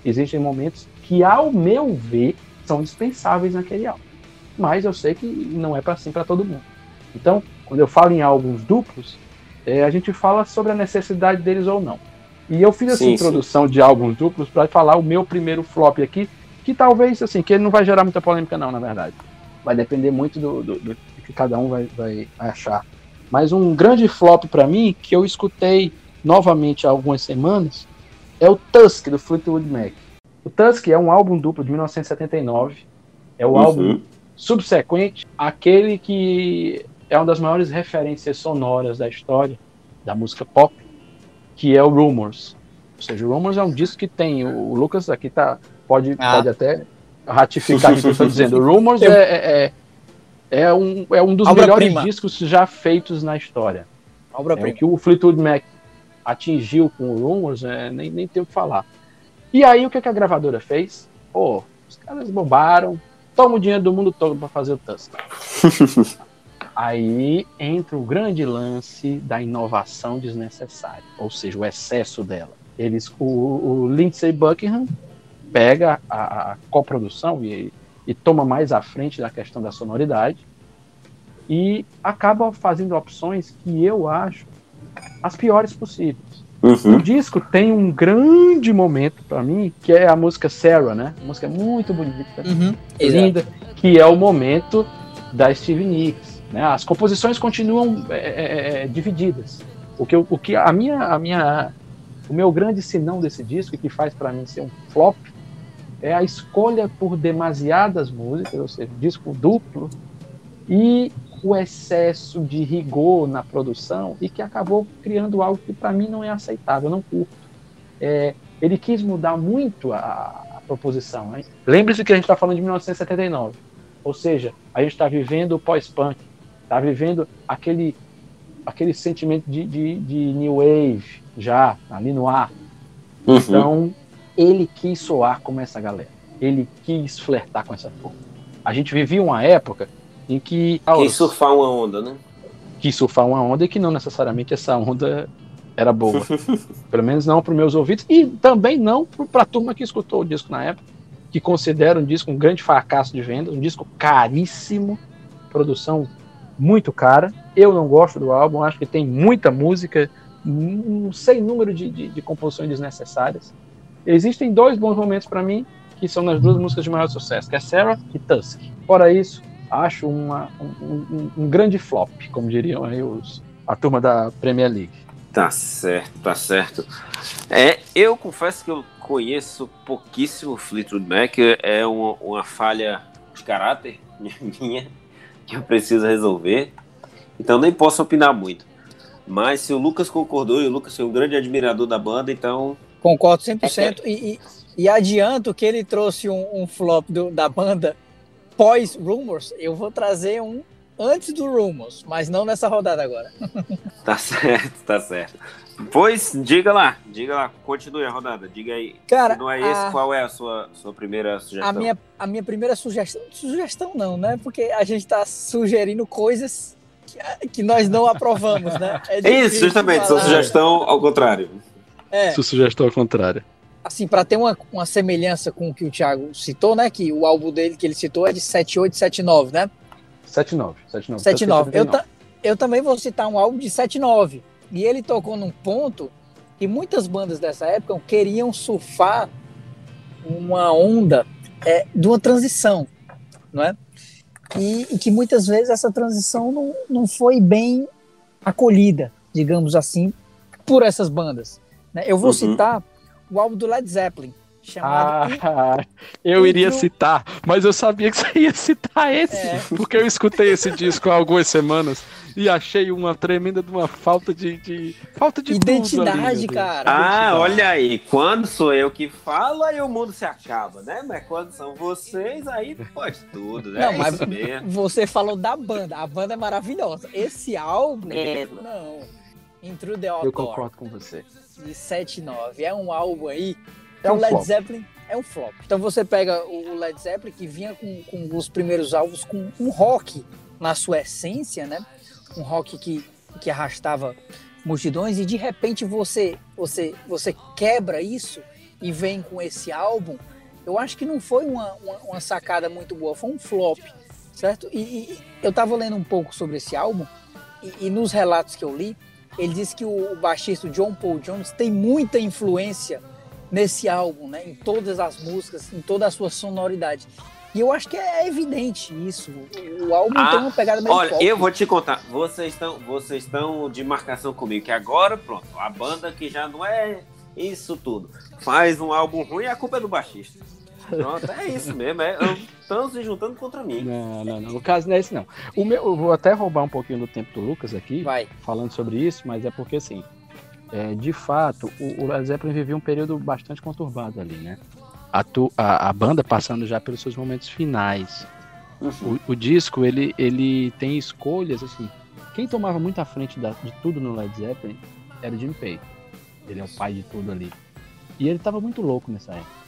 Existem momentos que, ao meu ver, são dispensáveis naquele álbum. Mas eu sei que não é para assim para todo mundo. Então, quando eu falo em álbuns duplos, é, a gente fala sobre a necessidade deles ou não. E eu fiz essa sim, introdução sim. de álbuns duplos para falar o meu primeiro flop aqui, que talvez, assim, que ele não vai gerar muita polêmica não, na verdade. Vai depender muito do, do, do que cada um vai, vai achar. Mas um grande flop para mim, que eu escutei novamente há algumas semanas, é o Tusk, do Fleetwood Mac. O Tusk é um álbum duplo de 1979. É o uhum. álbum subsequente àquele que é uma das maiores referências sonoras da história da música pop, que é o Rumors. Ou seja, o Rumors é um disco que tem. O Lucas aqui tá, pode, ah. pode até ratificar o que eu estou dizendo. O Rumors é, é, é, é, um, é um dos Obra melhores prima. discos já feitos na história. Obra é o que o Fleetwood Mac atingiu com o Rumors, é, nem, nem tem o que falar. E aí o que, que a gravadora fez? Pô, os caras bobaram, toma o dinheiro do mundo todo para fazer o Tusk. aí entra o grande lance da inovação desnecessária, ou seja, o excesso dela. Eles, o, o Lindsey Buckingham pega a, a coprodução e, e toma mais à frente da questão da sonoridade e acaba fazendo opções que eu acho as piores possíveis. Uhum. O disco tem um grande momento para mim, que é a música Sarah, né? Uma música muito bonita, uhum. linda, que é o momento da Stevie Nicks. Né? As composições continuam é, é, é, é, divididas. O que, eu, o que a minha, a minha, o meu grande sinão desse disco e que faz para mim ser um flop é a escolha por demasiadas músicas, ou seja, disco duplo e o excesso de rigor na produção e que acabou criando algo que para mim não é aceitável, não curto. É, ele quis mudar muito a, a proposição. Lembre-se que a gente está falando de 1979, ou seja, a gente está vivendo o pós-punk, está vivendo aquele, aquele sentimento de, de, de, new wave já ali no ar. Uhum. Então ele quis soar como essa galera. Ele quis flertar com essa porra. A gente vivia uma época em que. Quis surfar uma onda, né? Quis surfar uma onda e que não necessariamente essa onda era boa. Pelo menos não para os meus ouvidos e também não para a turma que escutou o disco na época, que considera um disco um grande fracasso de vendas, um disco caríssimo, produção muito cara. Eu não gosto do álbum, acho que tem muita música, um sem número de, de, de composições desnecessárias. Existem dois bons momentos para mim, que são nas duas músicas de maior sucesso, que é Sarah e Tusk. Fora isso, acho uma, um, um, um, grande flop, como diriam aí os, a turma da Premier League. Tá certo, tá certo. É, eu confesso que eu conheço pouquíssimo Fleetwood Mac, é uma, uma falha de caráter minha que eu preciso resolver, então nem posso opinar muito. Mas se o Lucas concordou, e o Lucas é um grande admirador da banda, então. Concordo 100%. É, é. E, e, e adianto que ele trouxe um, um flop do, da banda pós Rumors, eu vou trazer um antes do Rumors, mas não nessa rodada agora. tá certo, tá certo. Pois, diga lá, diga lá, continue a rodada, diga aí. Cara, Se não é esse, a... qual é a sua, sua primeira sugestão? A minha, a minha primeira sugestão, sugestão não, né? Porque a gente tá sugerindo coisas que, que nós não aprovamos, né? É Isso, justamente, sua sugestão ao contrário. É. Sua sugestão ao contrário assim, para ter uma, uma semelhança com o que o Thiago citou, né? Que o álbum dele que ele citou é de 78, 79, né? 79, 79. 79. Eu, ta, eu também vou citar um álbum de 79. E ele tocou num ponto que muitas bandas dessa época queriam surfar uma onda é, de uma transição, não é? E, e, que muitas vezes essa transição não, não foi bem acolhida, digamos assim, por essas bandas. Né? Eu vou uhum. citar o álbum do Led Zeppelin. Chamado ah, eu iria citar, mas eu sabia que você ia citar esse, é. porque eu escutei esse disco há algumas semanas e achei uma tremenda de uma falta de, de falta de identidade, ali, cara. Ah, identidade. olha aí, quando sou eu que falo, aí o mundo se acaba, né? Mas quando são vocês, aí pode tudo, né? Não, é mas você falou da banda, a banda é maravilhosa. Esse álbum, é. não. Intrude. Eu concordo com você de 7,9. É um álbum aí. É o Led flop. Zeppelin é um flop. Então você pega o Led Zeppelin, que vinha com, com os primeiros álbuns com um rock na sua essência, né? Um rock que, que arrastava multidões, e de repente você, você, você quebra isso e vem com esse álbum. Eu acho que não foi uma, uma, uma sacada muito boa, foi um flop, certo? E, e eu estava lendo um pouco sobre esse álbum, e, e nos relatos que eu li, ele disse que o, o baixista John Paul Jones tem muita influência nesse álbum, né? Em todas as músicas, em toda a sua sonoridade. E eu acho que é evidente isso. O álbum ah, tem uma pegada meio Olha, pop. eu vou te contar. Vocês estão, vocês estão de marcação comigo que agora, pronto, a banda que já não é isso tudo, faz um álbum ruim, a culpa é do baixista. Pronto, é isso mesmo. É, estão se juntando contra mim. Não, não, não. O caso não é esse, não. O meu, eu vou até roubar um pouquinho do tempo do Lucas aqui, Vai. falando sobre isso, mas é porque assim, é, de fato, o, o Led Zeppelin vivia um período bastante conturbado ali, né? A, tu, a, a banda passando já pelos seus momentos finais. Uhum. O, o, disco, ele, ele tem escolhas, assim. Quem tomava muito à frente da, de tudo no Led Zeppelin era o Jim Page. Ele é o pai de tudo ali. E ele tava muito louco nessa época.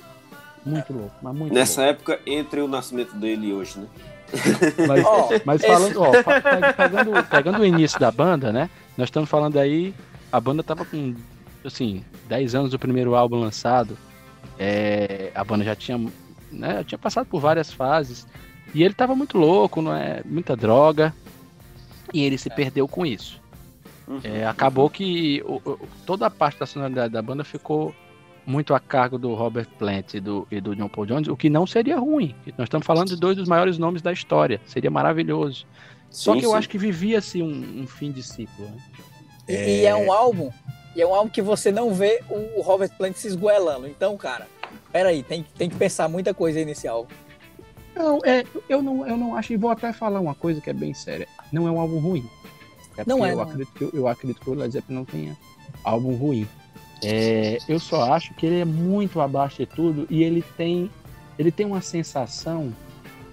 Muito louco, mas muito Nessa louco. época, entre o nascimento dele e hoje, né? Mas, oh, mas falando, ó, pegando, pegando o início da banda, né? Nós estamos falando aí, a banda tava com, assim, 10 anos do primeiro álbum lançado. É, a banda já tinha, né, tinha passado por várias fases. E ele tava muito louco, não é? Muita droga. E ele se é. perdeu com isso. Uhum, é, acabou uhum. que o, o, toda a parte da sonoridade da banda ficou muito a cargo do Robert Plant e do, e do John Paul Jones, o que não seria ruim. Nós estamos falando de dois dos maiores nomes da história. Seria maravilhoso. Sim, Só que sim. eu acho que vivia-se um, um, fim de ciclo. Né? E, é... e, é... um álbum, e é um álbum que você não vê o, Robert Plant se esgoelando. Então, cara, peraí, tem, tem que pensar muita coisa aí nesse álbum. Não, é, eu não, eu não acho, e vou até falar uma coisa que é bem séria. Não é um álbum ruim. É não é. Eu, não. Acredito que, eu acredito que o Led Zeppelin não tenha álbum ruim. É, eu só acho que ele é muito abaixo de tudo e ele tem, ele tem uma sensação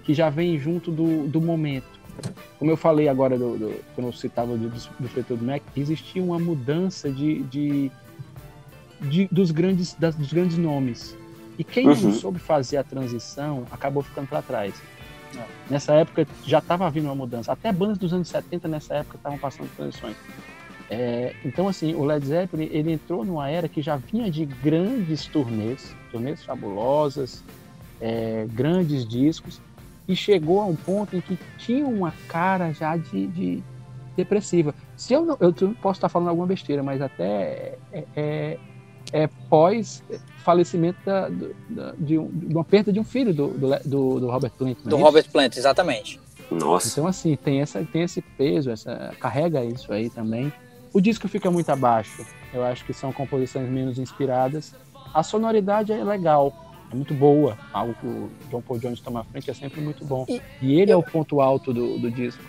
que já vem junto do, do momento. Como eu falei agora, do, do, quando eu citava do, do Fleetwood Mac, existia uma mudança de, de, de dos, grandes, das, dos grandes nomes. E quem uhum. não soube fazer a transição acabou ficando para trás. Nessa época já estava havendo uma mudança. Até bandas dos anos 70 nessa época estavam passando transições. É, então, assim, o Led Zeppelin ele entrou numa era que já vinha de grandes turnês, turnês fabulosas, é, grandes discos, e chegou a um ponto em que tinha uma cara já de, de depressiva. Se eu não, eu posso estar falando alguma besteira, mas até é, é, é pós falecimento da, da, de, um, de, uma perda de um filho do, do, do Robert Plant. É do Robert Plant, exatamente. Nossa. Então, assim, tem, essa, tem esse peso, essa, carrega isso aí também. O disco fica muito abaixo. Eu acho que são composições menos inspiradas. A sonoridade é legal, é muito boa. Algo que o John Paul Jones toma à frente é sempre muito bom. E, e ele eu... é o ponto alto do, do disco.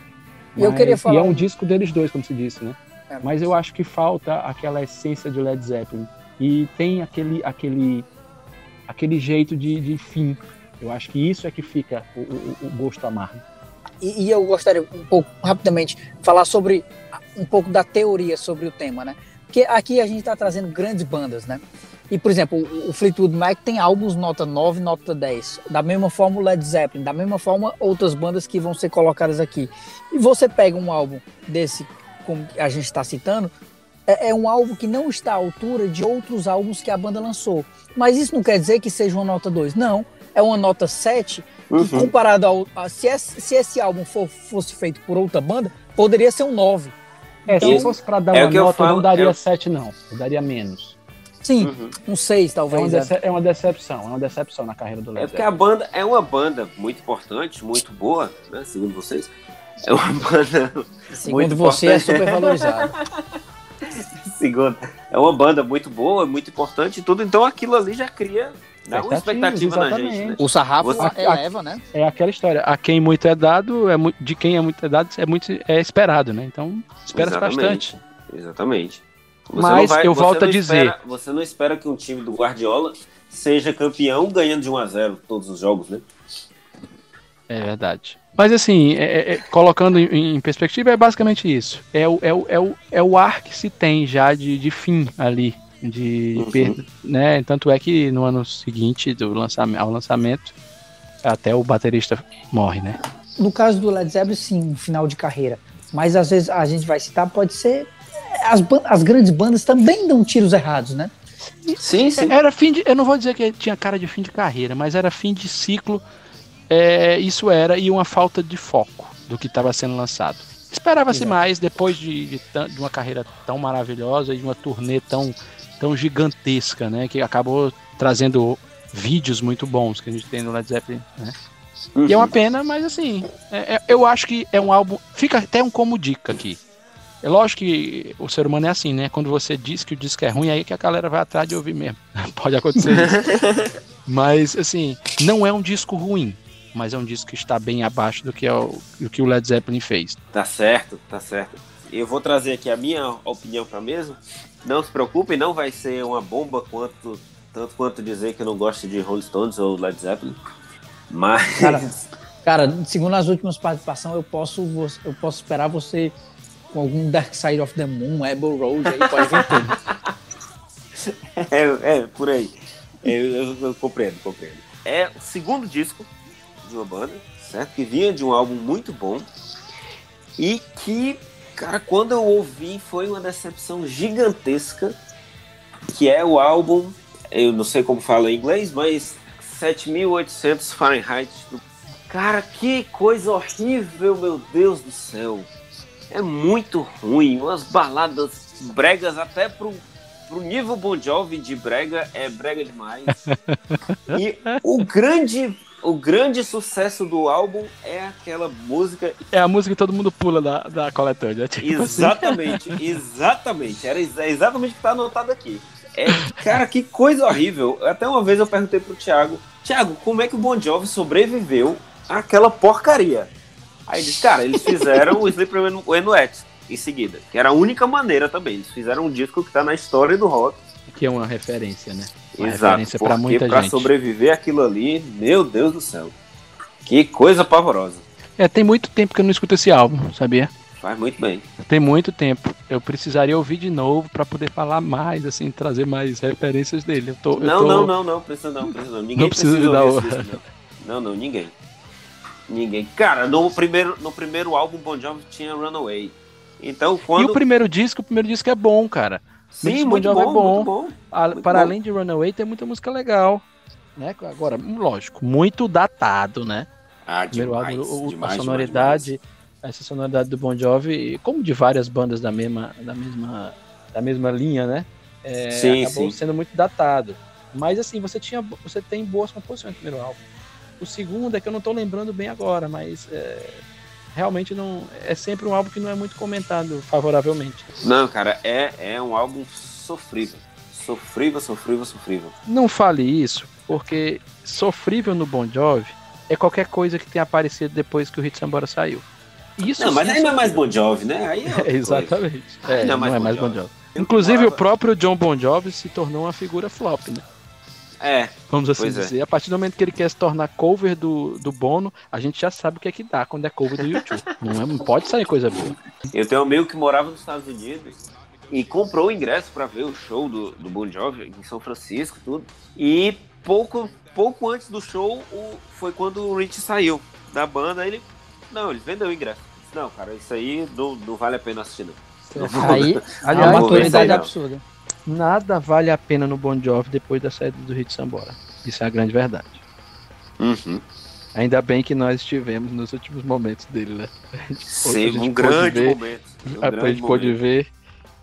Mas, eu queria falar... E é um disco deles dois, como se disse, né? É, mas... mas eu acho que falta aquela essência de Led Zeppelin. E tem aquele, aquele, aquele jeito de, de fim. Eu acho que isso é que fica o, o, o gosto amargo. E, e, eu gostaria um pouco, rapidamente, falar sobre um pouco da teoria sobre o tema, né? Porque aqui a gente está trazendo grandes bandas, né? E, por exemplo, o Fleetwood Mac tem álbuns nota 9, nota 10. Da mesma forma o Led Zeppelin, da mesma forma outras bandas que vão ser colocadas aqui. E você pega um álbum desse, como a gente está citando, é, é, um álbum que não está à altura de outros álbuns que a banda lançou. Mas isso não quer dizer que seja uma nota 2. Não, é uma nota 7 uhum. comparado ao... A, se, esse, se esse álbum for, fosse feito por outra banda, poderia ser um 9. É, então, se fosse para dar é uma nota, falo, não daria 7, eu... não. Eu daria menos. Sim, uhum. um 6 talvez. É uma, é uma, decepção, é uma decepção na carreira do Led É porque a banda é uma banda muito importante, muito boa, né, segundo vocês. É uma banda Segundo muito você, é importante. é super valorizada. segundo, é uma banda muito boa, muito importante e tudo, então aquilo ali já cria Dá uma expectativa na gente. Né? O sarrafo Você, eleva, né? É aquela história. A quem muito é dado, é de quem é muito é dado, é muito é esperado, né? Então, espera bastante. Exatamente. Você Mas vai, eu volto a dizer. Espera, você não espera que um time do Guardiola seja campeão ganhando de 1 a 0 todos os jogos, né? É verdade. Mas assim, é, é, é colocando em, em, perspectiva, é basicamente isso. É o, é, o, é, o, é o ar que se tem já de, de fim ali de uhum. perda, né? Tanto é que no ano seguinte do lançamento, ao lançamento, até o baterista morre, né? No caso do Led Zeppelin, sim, um final de carreira. Mas às vezes a gente vai citar, pode ser as, as grandes bandas também dão tiros errados, né? Sim, sim. Era fim de, eu não vou dizer que tinha cara de fim de carreira, mas era fim de ciclo. É, isso era e uma falta de foco do que estava sendo lançado. Esperava-se mais depois de, de, de, uma carreira tão maravilhosa e de uma turnê tão, tão gigantesca, né? Que acabou trazendo vídeos muito bons que a gente tem no Led Zeppelin, né? Uhum. E é uma pena, mas assim, é, é, eu acho que é um álbum. Fica até um como dica aqui. É lógico que o ser humano é assim, né? Quando você diz que o disco é ruim, é aí que a galera vai atrás de ouvir mesmo. Pode acontecer isso. mas, assim, não é um disco ruim, mas é um disco que está bem abaixo do que, é o, do que o Led Zeppelin fez. Tá certo, tá certo. Eu vou trazer aqui a minha opinião para mesa. Não se preocupem, não vai ser uma bomba quanto tanto quanto dizer que eu não gosto de Rolling Stones ou Led Zeppelin. Mas. Cara, cara segundo as últimas participações, eu posso, eu posso esperar você com algum Dark Side of the Moon, Abbey Road, aí pode vir tudo. é, é, por aí. Eu, eu, eu, compreendo, compreendo. É o segundo disco de uma banda, certo? Que vinha de um álbum muito bom e que, cara, quando eu ouvi foi uma decepção gigantesca, que é o álbum, eu não sei como fala em inglês, mas 7800 Fahrenheit. Cara, que coisa horrível, meu Deus do céu. É muito ruim, umas baladas bregas até pro, pro nível Bon Jovi de brega, é brega demais. e o grande o grande sucesso do álbum é aquela música. É a música que todo mundo pula da, da coletânea. Tipo assim. exatamente, assim. exatamente. Era exatamente o que tá anotado aqui. É, cara, que coisa horrível. Até uma vez eu perguntei pro Thiago, Thiago, como é que o Bon Jovi sobreviveu àquela porcaria? Aí ele disse, cara, eles fizeram o Sleeper When Wet em seguida, que era a única maneira também. Eles fizeram um disco que tá na história do rock. Que é uma referência, né? Exato, para muita pra gente. sobreviver aquilo ali, meu Deus do céu. Que coisa pavorosa. É, tem muito tempo que eu não escuto esse álbum, sabia? Faz muito bem. Tem muito tempo. Eu precisaria ouvir de novo para poder falar mais, assim, trazer mais referências dele. Eu tô, não, eu tô... não, não, não, precisa não, precisa não. Ninguém não precisa, precisa dar o... Não. não, não, ninguém. Ninguém. Cara, no primeiro, no primeiro álbum Bon Jovi tinha Runaway. Então, quando... E o primeiro disco, o primeiro disco é bom, cara. Sim, bon Jovi bom, é bom. Muito bom muito para bom. além de Runaway, tem muita música legal. Né? Agora, lógico, muito datado, né? Ah, primeiro demais, álbum, demais, a sonoridade, demais, essa sonoridade do Bon Jovi, como de várias bandas da mesma, da mesma, da mesma linha, né? É, sim, acabou sim. sendo muito datado. Mas assim, você tinha, você tem boas composições no primeiro álbum. O segundo é que eu não tô lembrando bem agora, mas é, realmente não é sempre um álbum que não é muito comentado favoravelmente. Não, cara, é, é um álbum sofrível. Sofrível, sofrível, sofrível. Não fale isso, porque sofrível no Bon Jovi é qualquer coisa que tenha aparecido depois que o Hit Sambora saiu. Isso não, mas aí não é mais Bon Jovi, né? Aí é, exatamente. É, não, é mais, não é mais Bon Jovi. Inclusive, o próprio John Bon Jovi se tornou uma figura flop, né? É. Vamos assim é. dizer. É. A partir do momento que ele quer se tornar cover do, do Bono, a gente já sabe o que é que dá quando é cover do YouTube. não, é, não pode sair coisa boa. Eu tenho um amigo que morava nos Estados Unidos e comprou o ingresso para ver o show do, do Bon Jovi em São Francisco tudo. E pouco, pouco antes do show o, foi quando o Rich saiu da banda. Ele, não, ele vendeu o ingresso. Não, cara, isso aí não, não vale a pena assistir, não. Aí, aliás, uma autoridade absurda. Nada vale a pena no Bon Jovi depois da saída do Hit Sambora. Isso é a grande verdade. Uhum. Ainda bem que nós estivemos nos últimos momentos dele, né? Sim, um grande ver, momento. Um a gente pôde ver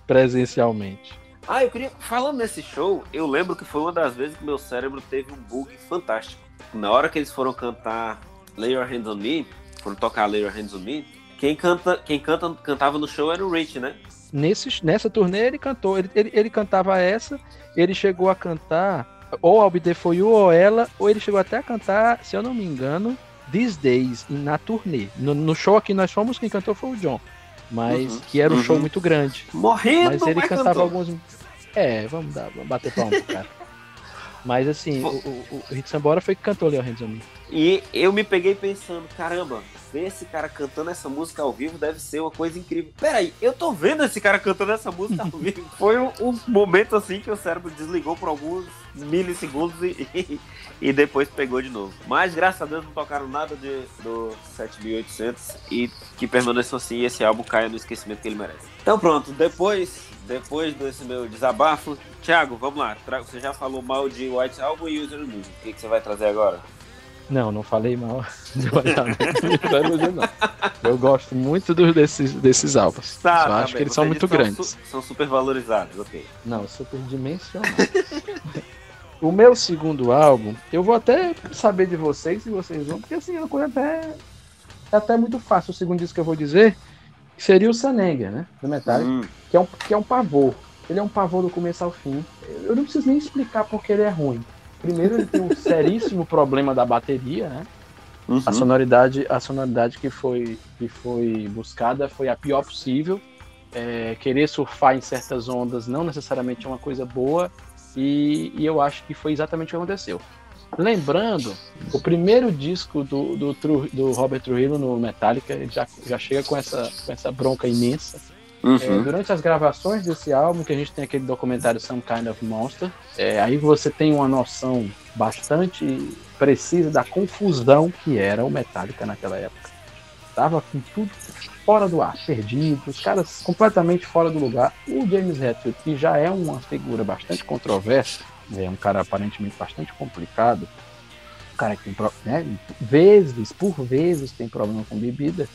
presencialmente. Ah, eu queria. Falando nesse show, eu lembro que foi uma das vezes que meu cérebro teve um bug fantástico. Na hora que eles foram cantar Lay Your Hands on Me, foram tocar Lay Your Hands on Me, quem, canta, quem canta, cantava no show era o Rich, né? Nesse, nessa turnê ele cantou, ele, ele, ele cantava essa, ele chegou a cantar ou I'll Be There For You ou ela, ou ele chegou até a cantar, se eu não me engano, These Days na turnê. No, no show aqui nós fomos, quem cantou foi o John. Mas uhum, que era um uhum. show muito grande. Morrendo, mas ele cantava cantou. alguns. É, vamos dar, vamos bater palma, cara. Mas assim, o, o, o Hit Sambora foi que cantou Leo Hands on Me. E eu me peguei pensando, caramba, ver esse cara cantando essa música ao vivo deve ser uma coisa incrível. Peraí, eu tô vendo esse cara cantando essa música ao vivo. Foi um, um, momento assim que o cérebro desligou por alguns milissegundos e, e, e, depois pegou de novo. Mas graças a Deus não tocaram nada de, do 7800 e que permaneçam assim e esse álbum caia no esquecimento que ele merece. Então pronto, depois depois desse meu desabafo, Thiago, vamos lá. Você já falou mal de White Album e User Music. O que, que você vai trazer agora? Não, não falei mal não. Eu gosto muito desses, desses álbuns. Tá, Só tá acho bem. que eles Você são muito são grandes. Su são super valorizados, ok. Não, super dimensionados. o meu segundo álbum, eu vou até saber de vocês se vocês vão, porque assim, é uma coisa até. É até muito fácil. O segundo disco que eu vou dizer seria o Sanenga, né? Do Metallica, hum. que, é um, que é um pavor. Ele é um pavor do começo ao fim. Eu não preciso nem explicar porque ele é ruim. Primeiro, ele tem um seríssimo problema da bateria, né? Uhum. A sonoridade, a sonoridade que foi, que foi buscada foi a pior possível. É, querer surfar em certas ondas não necessariamente é uma coisa boa, e, e, eu acho que foi exatamente o que aconteceu. Lembrando, o primeiro disco do, do, do Robert Trujillo no Metallica ele já, já chega com essa, com essa bronca imensa. Uhum. É, durante as gravações desse álbum, que a gente tem aquele documentário Some Kind of Monster, é, aí você tem uma noção bastante precisa da confusão que era o Metallica naquela época. Tava com tudo fora do ar, perdido, os caras completamente fora do lugar. O James Hetfield, que já é uma figura bastante controversa, é um cara aparentemente bastante complicado, um cara que tem, né, vezes, por vezes, tem problema com bebida,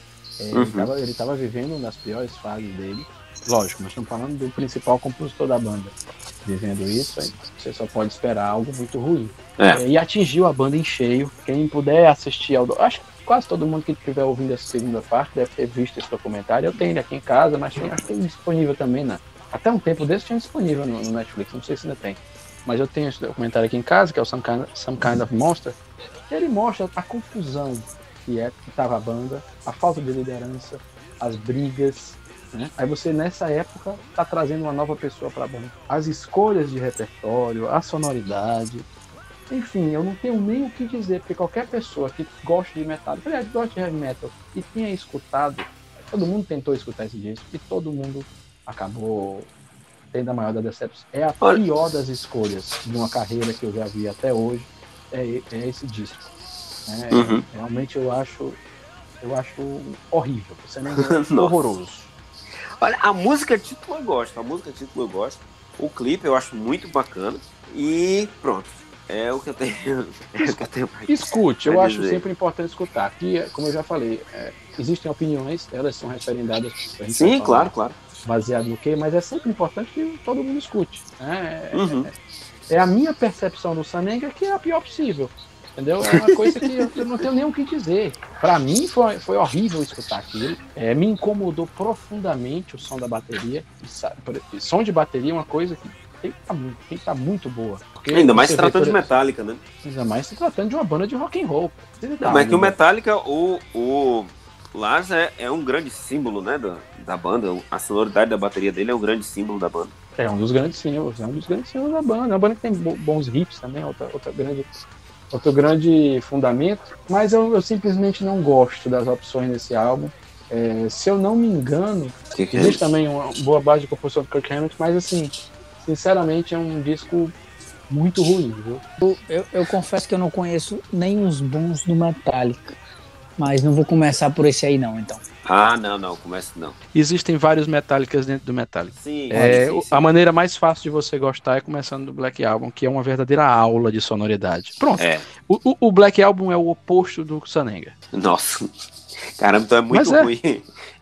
é, uhum. ele estava vivendo nas piores fases dele. Lógico, nós estamos falando do principal compositor da banda. Vivendo isso, você só pode esperar algo muito ruim. É. É, e atingiu a banda em cheio. Quem puder assistir ao. Acho que quase todo mundo que estiver ouvindo essa segunda parte deve ter visto esse documentário. Eu tenho ele aqui em casa, mas tem, acho que tem disponível também. Até um tempo desse tinha disponível no, no, Netflix, não sei se ainda tem. Mas eu tenho esse documentário aqui em casa, que é o Some Kind, Some kind of Monster. E ele mostra a confusão que é que estava a banda, a falta de liderança, as brigas. Né? Aí você nessa época está trazendo uma nova pessoa para a banda. As escolhas de repertório, a sonoridade, enfim, eu não tenho nem o que dizer, porque qualquer pessoa que gosta de metal, aliás, gosta de heavy metal e tenha escutado, todo mundo tentou escutar esse disco e todo mundo acabou tendo a maior da decepção. É a pior das escolhas de uma carreira que eu já vi até hoje, é, é esse disco. É, uhum. Realmente eu acho, eu acho horrível. Você é horroroso. Olha, a música título eu gosto, a música título eu gosto. O clipe eu acho muito bacana. E pronto. É o que eu tenho. É o que eu tenho Escute, eu acho sempre importante escutar. Aqui, como eu já falei, é, existem opiniões, elas são referendadas. Sim, claro, claro. Baseado no quê? Mas é sempre importante que todo mundo escute. Né? É, uhum. é, é, a minha percepção do Sanenga que é a pior possível. Entendeu? É uma coisa que eu não tenho nem o que dizer. Para mim foi, foi horrível escutar aquilo. É, me incomodou profundamente o som da bateria. E, som de bateria é uma coisa que tem que estar tá muito, tem que tá muito boa. Ainda mais se tratando de Metallica, né? Ainda mais se tratando de uma banda de rock and roll. Não, mas é que o Metallica, o, o Lars é, é um grande símbolo, né, da, da banda. A sonoridade da bateria dele é um grande símbolo da banda. É um dos grandes símbolos, é um dos grandes símbolos da banda. É uma banda que tem bons riffs também, outra, outra grande outro grande fundamento, mas eu, eu simplesmente não gosto das opções desse álbum. É, se eu não me engano, é existe também uma boa base de composição do Kirk Hammett, mas assim, sinceramente é um disco muito ruim, viu? Eu, eu, eu confesso que eu não conheço nem os bons do Metallica, mas não vou começar por esse aí não, então. Ah, não, não, começa não. Existem vários Metallicas dentro do Metallica. Sim, é, sim, sim. A maneira mais fácil de você gostar é começando do Black Album, que é uma verdadeira aula de sonoridade. Pronto. É. O, o, Black Album é o oposto do Sanenga. Nossa. Caramba, então é muito é. ruim.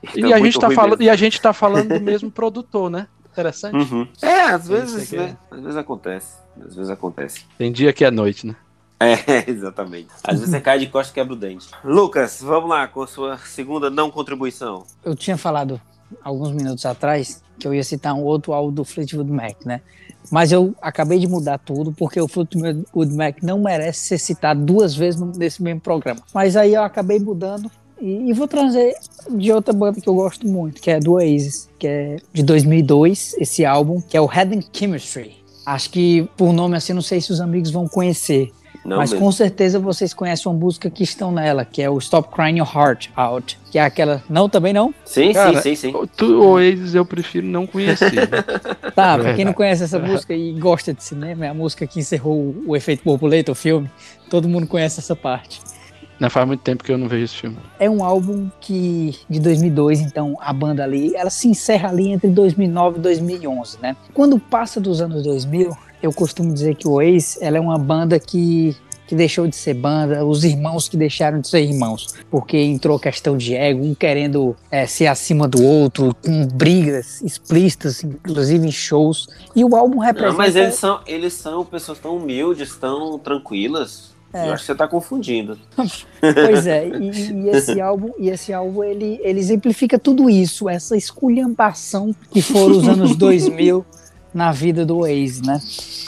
Então e, é a gente tá falando, e a gente tá falando do mesmo produtor, né? Interessante. Uhum. É, às vezes, né? Às vezes acontece. Às vezes acontece. Tem dia que é noite, né? É, exatamente. Às vezes você cai de costas e quebra o dente. Lucas, vamos lá com a sua segunda não contribuição. Eu tinha falado alguns minutos atrás que eu ia citar um outro álbum do Fleetwood Mac, né? Mas eu acabei de mudar tudo porque o Fleetwood Mac não merece ser citado duas vezes nesse mesmo programa. Mas aí eu acabei mudando e, vou trazer de outra banda que eu gosto muito, que é do Oasis, que é de 2002, esse álbum, que é o Head and Chemistry. Acho que por nome assim, não sei se os amigos vão conhecer. Não Mas mesmo. com certeza vocês conhecem uma música que estão nela, que é o Stop Crying Your Heart Out. Que é aquela. Não, também não? Sim, Cara, sim, sim, sim. Tu, Oasis eu prefiro não conhecer. Né? tá, pra quem não conhece essa música e gosta de cinema, é a música que encerrou o efeito borboleta, o filme. Todo mundo conhece essa parte. Não faz muito tempo que eu não vejo esse filme. É um álbum que de 2002, então a banda ali, ela se encerra ali entre 2009 e 2011, né? Quando passa dos anos 2000, eu costumo dizer que o Ace, ela é uma banda que que deixou de ser banda, os irmãos que deixaram de ser irmãos, porque entrou questão de ego, um querendo é, ser acima do outro, com brigas explícitas, inclusive em shows. E o álbum representa. Não, mas eles são, eles são pessoas tão humildes, tão tranquilas. É. Eu acho que você está confundindo. pois é, e, e, esse álbum, e esse álbum ele, ele exemplifica tudo isso, essa esculhambação que foram os anos 2000 na vida do ex, né?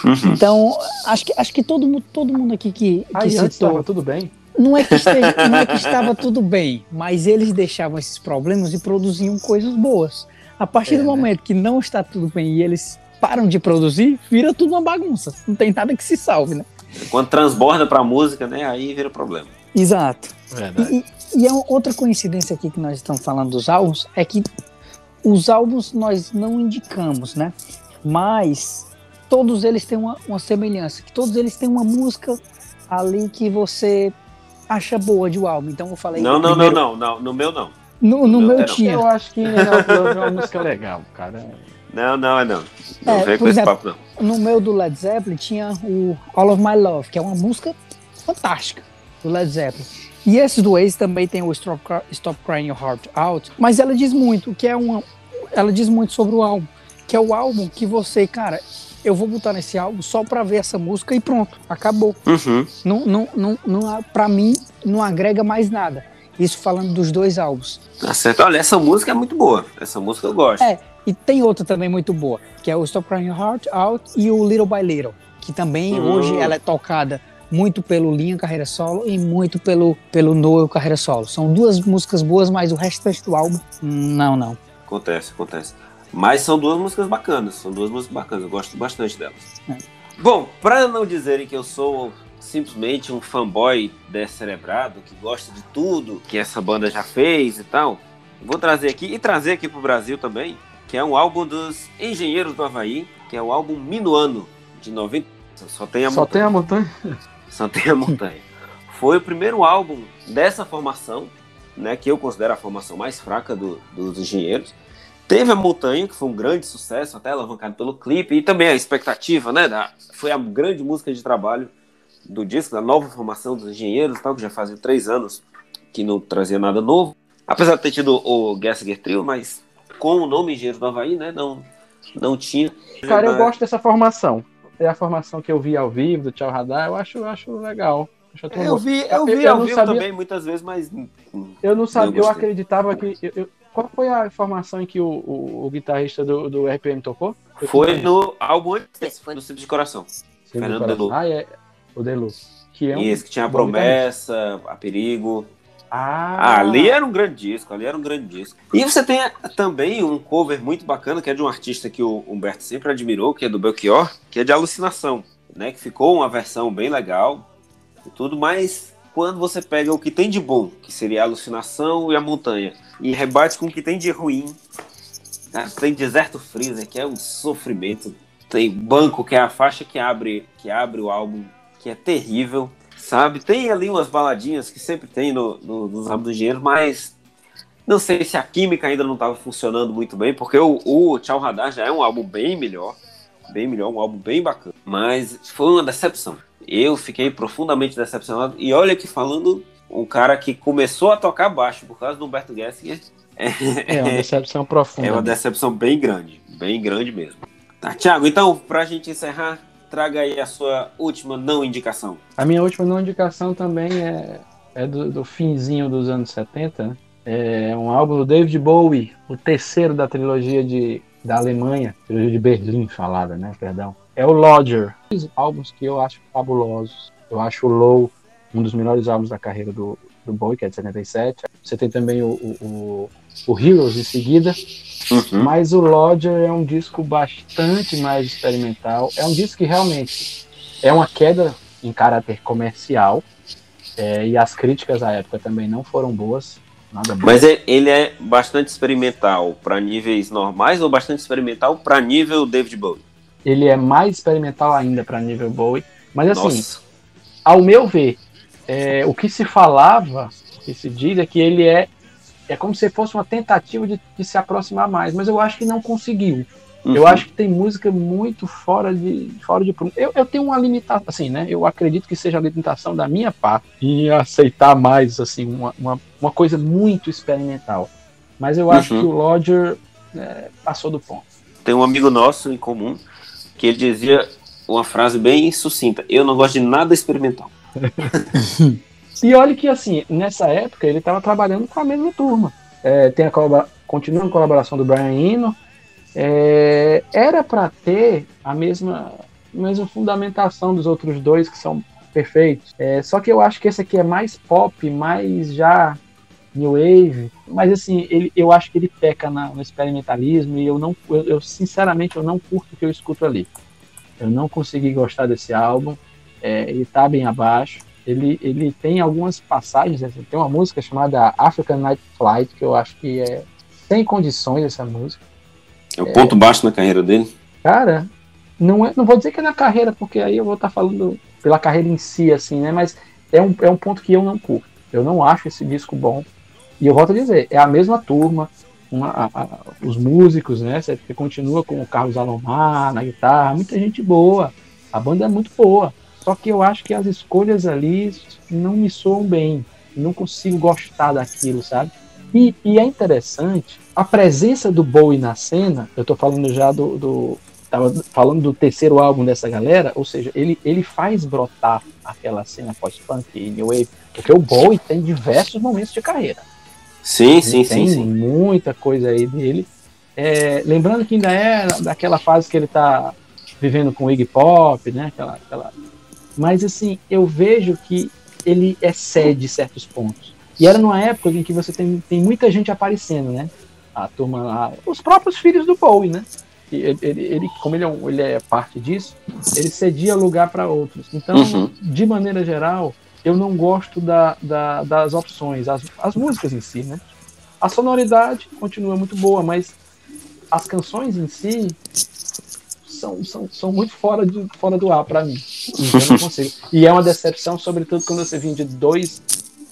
Uhum. Então, acho que, acho que todo, todo mundo aqui que, que Aí, citou... Estava tudo bem? Não é, que esteja, não é que estava tudo bem, mas eles deixavam esses problemas e produziam coisas boas. A partir é, do né? momento né? que não está tudo bem e eles param de produzir, vira tudo uma bagunça. Não tem nada que se salve, né? Quando transborda pra música, né? Aí vira problema. Exato. E, e, é outra coincidência aqui que nós estamos falando dos álbuns é que os álbuns nós não indicamos, né? Mas todos eles têm uma, uma semelhança, que todos eles têm uma música ali que você acha boa de um álbum. Então eu falei. Não, não, primeiro... não, não, não, no meu não. No, no, no meu, meu tinha. Eu acho que é uma música legal, cara. Não, não, é não. Não é, vem com exemplo, esse papo, não. No meu do Led Zeppelin tinha o All of My Love, que é uma música fantástica do Led Zeppelin. E esse do Ace também tem o Stop, Stop Crying Your Heart Out, mas ela diz muito, que é uma. Ela diz muito sobre o álbum que é o álbum que você, cara, eu vou botar nesse álbum só pra ver essa música e pronto, acabou. Uhum. Não, não, não, não, pra mim, não agrega mais nada. Isso falando dos dois álbuns. Tá certo. Olha, essa música é muito boa. Essa música eu gosto. É, e tem outra também muito boa, que é o Stop Crying Your Heart Out e o Little by Little, que também uhum. hoje ela é tocada muito pelo Linha Carreira Solo e muito pelo, pelo Noel Carreira Solo. São duas músicas boas, mas o resto do álbum, não, não. Acontece, acontece. Mas são duas músicas bacanas, são duas músicas bacanas, eu gosto bastante delas. É. Bom, para não dizerem que eu sou simplesmente um fanboy descerebrado, que gosta de tudo que essa banda já fez e tal, vou trazer aqui e trazer aqui pro Brasil também, que é um álbum dos Engenheiros do Havaí, que é o álbum Minuano, de 90. Só tem a Só montanha. tem a montanha? Só tem a montanha. Foi o primeiro álbum dessa formação, né, que eu considero a formação mais fraca do, dos Engenheiros. Teve a Montanha, que foi um grande sucesso, até alavancado pelo clipe, e também a expectativa, né? Da, foi a grande música de trabalho do disco, da nova formação dos engenheiros, tal, que já fazia três anos que não trazia nada novo. Apesar de ter tido o Gessinger Trio, mas com o nome Engenheiro do Havaí, né? Não, não tinha. Cara, eu gosto dessa formação. É a formação que eu vi ao vivo do Tchau Radar, eu acho, eu acho legal. Eu, eu vi, eu vi eu, ao vivo sabia... também muitas vezes, mas. Eu não sabia, eu acreditava que. Eu, qual foi a formação em que o, o, o guitarrista do, do RPM tocou? Foi, foi no álbum antes, foi no Simples de Coração. Simples Fernando Delu. Ah, é. O Delu. Que é um Isso, que tinha a promessa, a perigo. Ah. ah. ali era um grande disco, ali era um grande disco. E você tem também um cover muito bacana, que é de um artista que o Humberto sempre admirou, que é do Belchior, que é de Alucinação, né? Que ficou uma versão bem legal e tudo, mas quando você pega o que tem de bom, que seria a alucinação e a montanha, e rebate com o que tem de ruim, né? tem deserto freezer, que é um sofrimento, tem banco, que é a faixa que abre, que abre o álbum, que é terrível, sabe? Tem ali umas baladinhas que sempre tem no, no, nos álbuns do dinheiro, mas não sei se a química ainda não estava funcionando muito bem, porque o, o Tchau Radar já é um álbum bem melhor, bem melhor, um álbum bem bacana, mas foi uma decepção. Eu fiquei profundamente decepcionado. E olha que falando um cara que começou a tocar baixo por causa do Humberto Gessinger. É, é uma decepção profunda. É uma decepção bem grande, bem grande mesmo. Tá, Thiago, então, pra gente encerrar, traga aí a sua última não indicação. A minha última não indicação também é, é do, do finzinho dos anos 70, né? É um álbum do David Bowie, o terceiro da trilogia de, da Alemanha, trilogia de Berlim falada, né? Perdão é o Lodger. Álbuns que eu acho fabulosos. Eu acho o Low um dos melhores álbuns da carreira do, do Bowie, que é de 77. Você tem também o, o, o Heroes em seguida. Uhum. Mas o Lodger é um disco bastante mais experimental. É um disco que realmente é uma queda em caráter comercial. É, e as críticas à época também não foram boas. Nada Mas é, ele é bastante experimental para níveis normais ou bastante experimental para nível David Bowie? Ele é mais experimental ainda para nível Bowie. Mas assim, Nossa. ao meu ver, é, o que se falava, o que se diz é que ele é é como se fosse uma tentativa de, de, se aproximar mais, mas eu acho que não conseguiu. Uhum. Eu acho que tem música muito fora de fora de eu, eu tenho uma limitação, assim, né? Eu acredito que seja a limitação da minha parte em aceitar mais, assim, uma, uma, uma coisa muito experimental. Mas eu acho uhum. que o Lodger é, passou do ponto. Tem um amigo nosso em comum que ele dizia uma frase bem sucinta: Eu não gosto de nada experimental. e olha que, assim, nessa época ele estava trabalhando com a mesma turma. É, tem a colabora... continua a colaboração do Brian Eno, é, era para ter a mesma, a mesma fundamentação dos outros dois que são perfeitos. É, só que eu acho que esse aqui é mais pop, mais já new wave, mas assim ele, eu acho que ele peca na, no experimentalismo e eu não, eu, eu, sinceramente eu não curto o que eu escuto ali. Eu não consegui gostar desse álbum. É, ele tá bem abaixo. Ele, ele tem algumas passagens, assim, tem uma música chamada African Night Flight que eu acho que é sem condições essa música. É o ponto baixo na carreira dele? Cara, não, é, não vou dizer que é na carreira, porque aí eu vou estar tá falando pela carreira em si, assim, né? Mas é um, é um ponto que eu não curto. Eu não acho esse disco bom. E eu volto a dizer, é a mesma turma, uma, a, a, os músicos, né? Você continua com o Carlos Alomar na guitarra, muita gente boa. A banda é muito boa. Só que eu acho que as escolhas ali não me soam bem. Não consigo gostar daquilo, sabe? E, e, é interessante a presença do Bowie na cena. Eu tô falando já do, do. Tava falando do terceiro álbum dessa galera, ou seja, ele, ele faz brotar aquela cena pós-punk e New Wave, porque o Bowie tem diversos momentos de carreira. Sim, sim, tem sim, sim. muita coisa aí dele. É, lembrando que ainda é daquela fase que ele tá vivendo com o Iggy Pop, né? Aquela, aquela... Mas assim, eu vejo que ele excede certos pontos. E era numa época em que você tem, tem muita gente aparecendo, né? A turma lá, os próprios filhos do Bowie, né? Ele, ele, ele, como ele é, um, ele é parte disso, ele cedia lugar para outros. Então, uhum. de maneira geral, eu não gosto da, da, das opções, as, as músicas em si, né? A sonoridade continua muito boa, mas as canções em si são, são, são muito fora, de, fora do ar para mim. Eu não consigo. E é uma decepção, sobretudo quando você vem de dois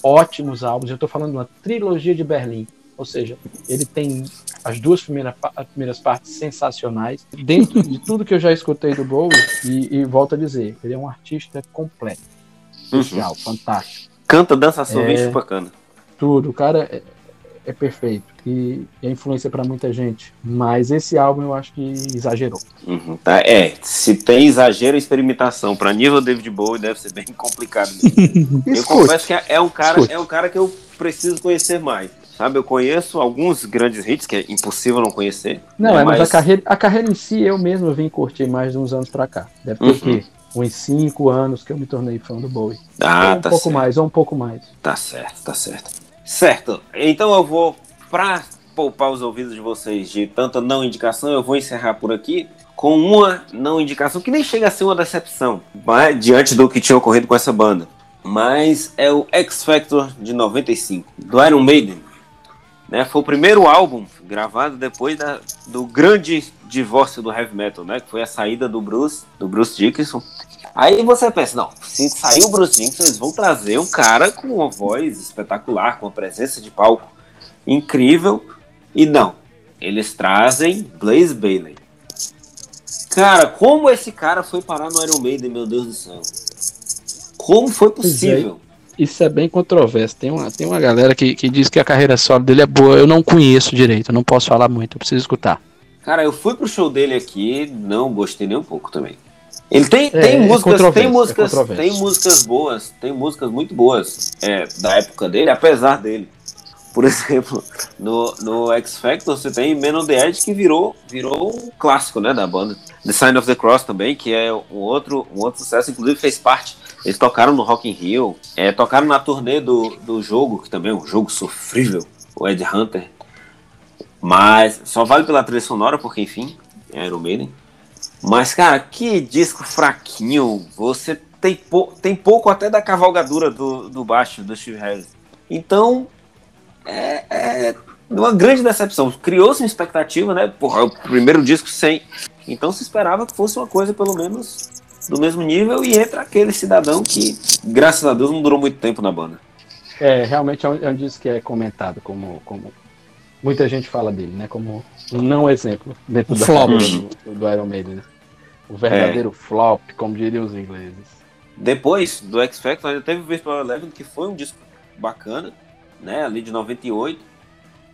ótimos álbuns. Eu estou falando de uma trilogia de Berlim. Ou seja, ele tem as duas primeiras, as primeiras partes sensacionais. Dentro de tudo que eu já escutei do Bowie, e, e volto a dizer, ele é um artista completo. Social, uhum. fantástico. Canta, dança, sorvete, é, bacana. Tudo. O cara é, é perfeito e é influência para muita gente. Mas esse álbum eu acho que exagerou. Uhum, tá, é, se tem exagero e experimentação para nível David Bowie deve ser bem complicado. eu confesso que é um cara, é um cara que eu preciso conhecer mais. Sabe, eu conheço alguns grandes hits que é impossível não conhecer. Não, é, mas, mas, a carreira, a carreira em si eu mesmo vim curtir mais de uns anos para cá. Deve ter uhum. que uns cinco anos que eu me tornei fã do Bowie. Ah, ou um tá pouco certo. mais, ou um pouco mais. Tá certo, tá certo. Certo. Então eu vou, para poupar os ouvidos de vocês de tanta não indicação, eu vou encerrar por aqui com uma não indicação que nem chega a ser uma decepção mas, diante do que tinha ocorrido com essa banda. Mas é o X Factor de 95, do Iron Maiden. Né, foi o primeiro álbum gravado depois da, do grande divórcio do heavy metal, né? Que foi a saída do Bruce, do Bruce Dickinson Aí você pensa, não, se sair o Bruce Dickinson, eles vão trazer um cara com uma voz espetacular, com uma presença de palco incrível. E não, eles trazem Blaze Bailey. Cara, como esse cara foi parar no Iron Maiden, meu Deus do céu? Como foi é, possível? isso é bem controverso. Tem uma, tem uma galera que, que diz que a carreira solo dele é boa. Eu não conheço direito, eu não posso falar muito, eu preciso escutar. Cara, eu fui pro show dele aqui, não gostei nem um pouco também. Ele tem, é, tem é músicas, tem músicas, é tem músicas boas, tem músicas muito boas é, da época dele, apesar dele. Por exemplo, no, no X Factor você tem Men on the Edge que virou, virou um clássico né, da banda. The Sign of the Cross também, que é um outro, um outro sucesso, inclusive fez parte. Eles tocaram no Rock in Rio, é, tocaram na turnê do, do jogo, que também é um jogo sofrível, o Ed Hunter. Mas só vale pela trilha sonora, porque enfim, é Iron Maiden. Mas, cara, que disco fraquinho. Você tem, pou, tem pouco até da cavalgadura do, do baixo do Steve Harris. Então, é, é uma grande decepção. Criou-se uma expectativa, né? Porra, o primeiro disco sem. Então se esperava que fosse uma coisa pelo menos do mesmo nível e entra aquele cidadão que, graças a Deus, não durou muito tempo na banda. É, realmente é um, é um disco que é comentado como, como muita gente fala dele, né? Como um não exemplo dentro da flop. do, do Iron Maiden. né? O verdadeiro É. flop, como diriam os ingleses. Depois do X Factor, ainda teve o Virtual Eleven, que foi um disco bacana, né? Ali de 98.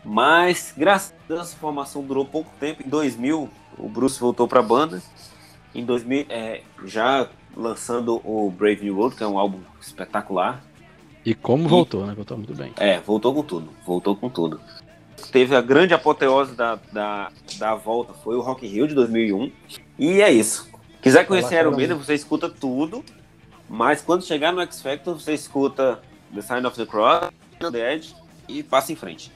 Mas, graças a Deus, essa formação durou pouco tempo. Em 2000, o Bruce voltou para a banda. Em 2000, é, já lançando o Brave New World, que é um álbum espetacular. E como E- voltou, né? Voltou muito bem. É, voltou com tudo. Voltou com tudo. Teve a grande apoteose da, da, da volta, foi o Rock in Rio de 2001. E é isso. Quiser conhecer Iron fala Maiden, você escuta tudo. Mas quando chegar no X Factor, você escuta The Sign of the Cross, The Edge e passa em frente.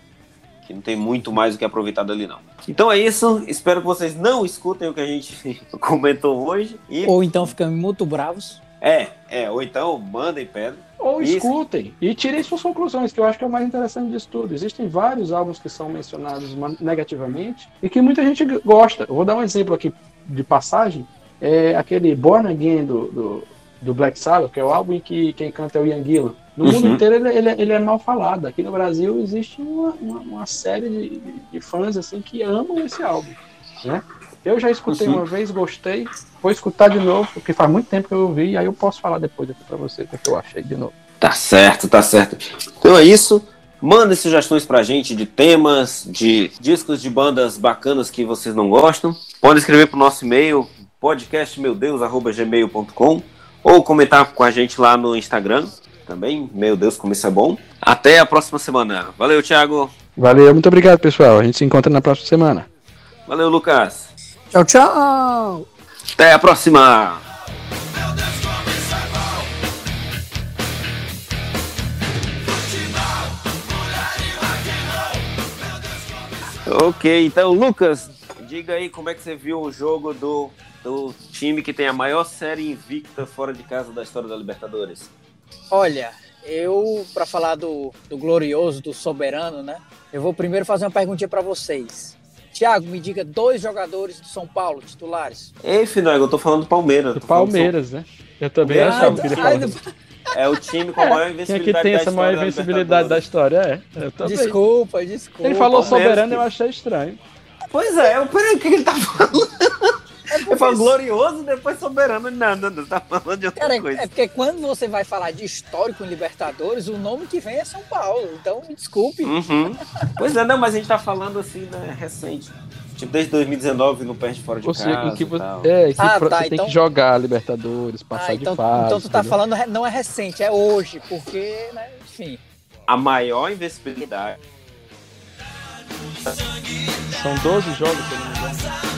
Que não tem muito mais o que aproveitar dali, não. Então é isso. Espero que vocês não escutem o que a gente comentou hoje. E Ou então ficamos muito bravos. É, é, ou então mandem pedra. Ou Isso. escutem e tirem suas conclusões, que eu acho que é o mais interessante disso tudo. Existem vários álbuns que são mencionados negativamente e que muita gente gosta. Eu vou dar um exemplo aqui de passagem. É aquele Born Again do, do, do Black Sabbath, que é o álbum em que quem canta é o Ian Gillan. No mundo Uhum. inteiro ele, ele, ele é mal falado. Aqui no Brasil existe uma, uma, uma série de, de- de fãs assim que amam esse álbum. Né? Eu já escutei Uhum. uma vez, gostei, vou escutar de novo, porque faz muito tempo que eu ouvi, e aí eu posso falar depois aqui pra você o que eu achei de novo. Tá certo, tá certo. Então é isso. Mandem sugestões pra gente de temas, de discos de bandas bacanas que vocês não gostam. Podem escrever pro nosso e-mail, podcastmeudeus.gmail.com ou comentar com a gente lá no Instagram também. Meu Deus, como isso é bom. Até a próxima semana. Valeu, Thiago. Valeu, muito obrigado, pessoal. A gente se encontra na próxima semana. Valeu, Lucas. Tchau, tchau! Até a próxima. Ok, então, Lucas, diga aí como é que você viu o jogo do, do time que tem a maior série invicta fora de casa da história da Libertadores. Olha, eu, para falar do, do glorioso, do soberano, né? Eu vou primeiro fazer uma perguntinha para vocês. Tiago, me diga dois jogadores do São Paulo, titulares. Ei, Finago, eu tô falando do Palmeiras. Do falando Palmeiras, né? Eu também Ah, achava que ele falava. É o time com a maior Quem é invencibilidade que tem da essa maior invencibilidade da história? É, eu também. desculpa, desculpa. Ele falou Palmeiras, soberano, filho. eu achei estranho. Pois é, peraí, o que ele tá falando? Ele falou glorioso, depois soberano. Não, não, não, tá falando de outra Cara, coisa. é porque quando você vai falar de histórico em Libertadores, o nome que vem é São Paulo. Então, me desculpe. Uhum. Pois é, não, mas a gente tá falando assim, né, recente. Tipo, desde 2019 não perde fora de Você, casa em que você, é, Ah, pro- tá, você tem então- que jogar Libertadores, passar Ah, então, de fase. então tu tá entendeu? falando, não é recente, é hoje, porque, né, enfim. A maior invencibilidade São 12 jogos, se eu não me engano.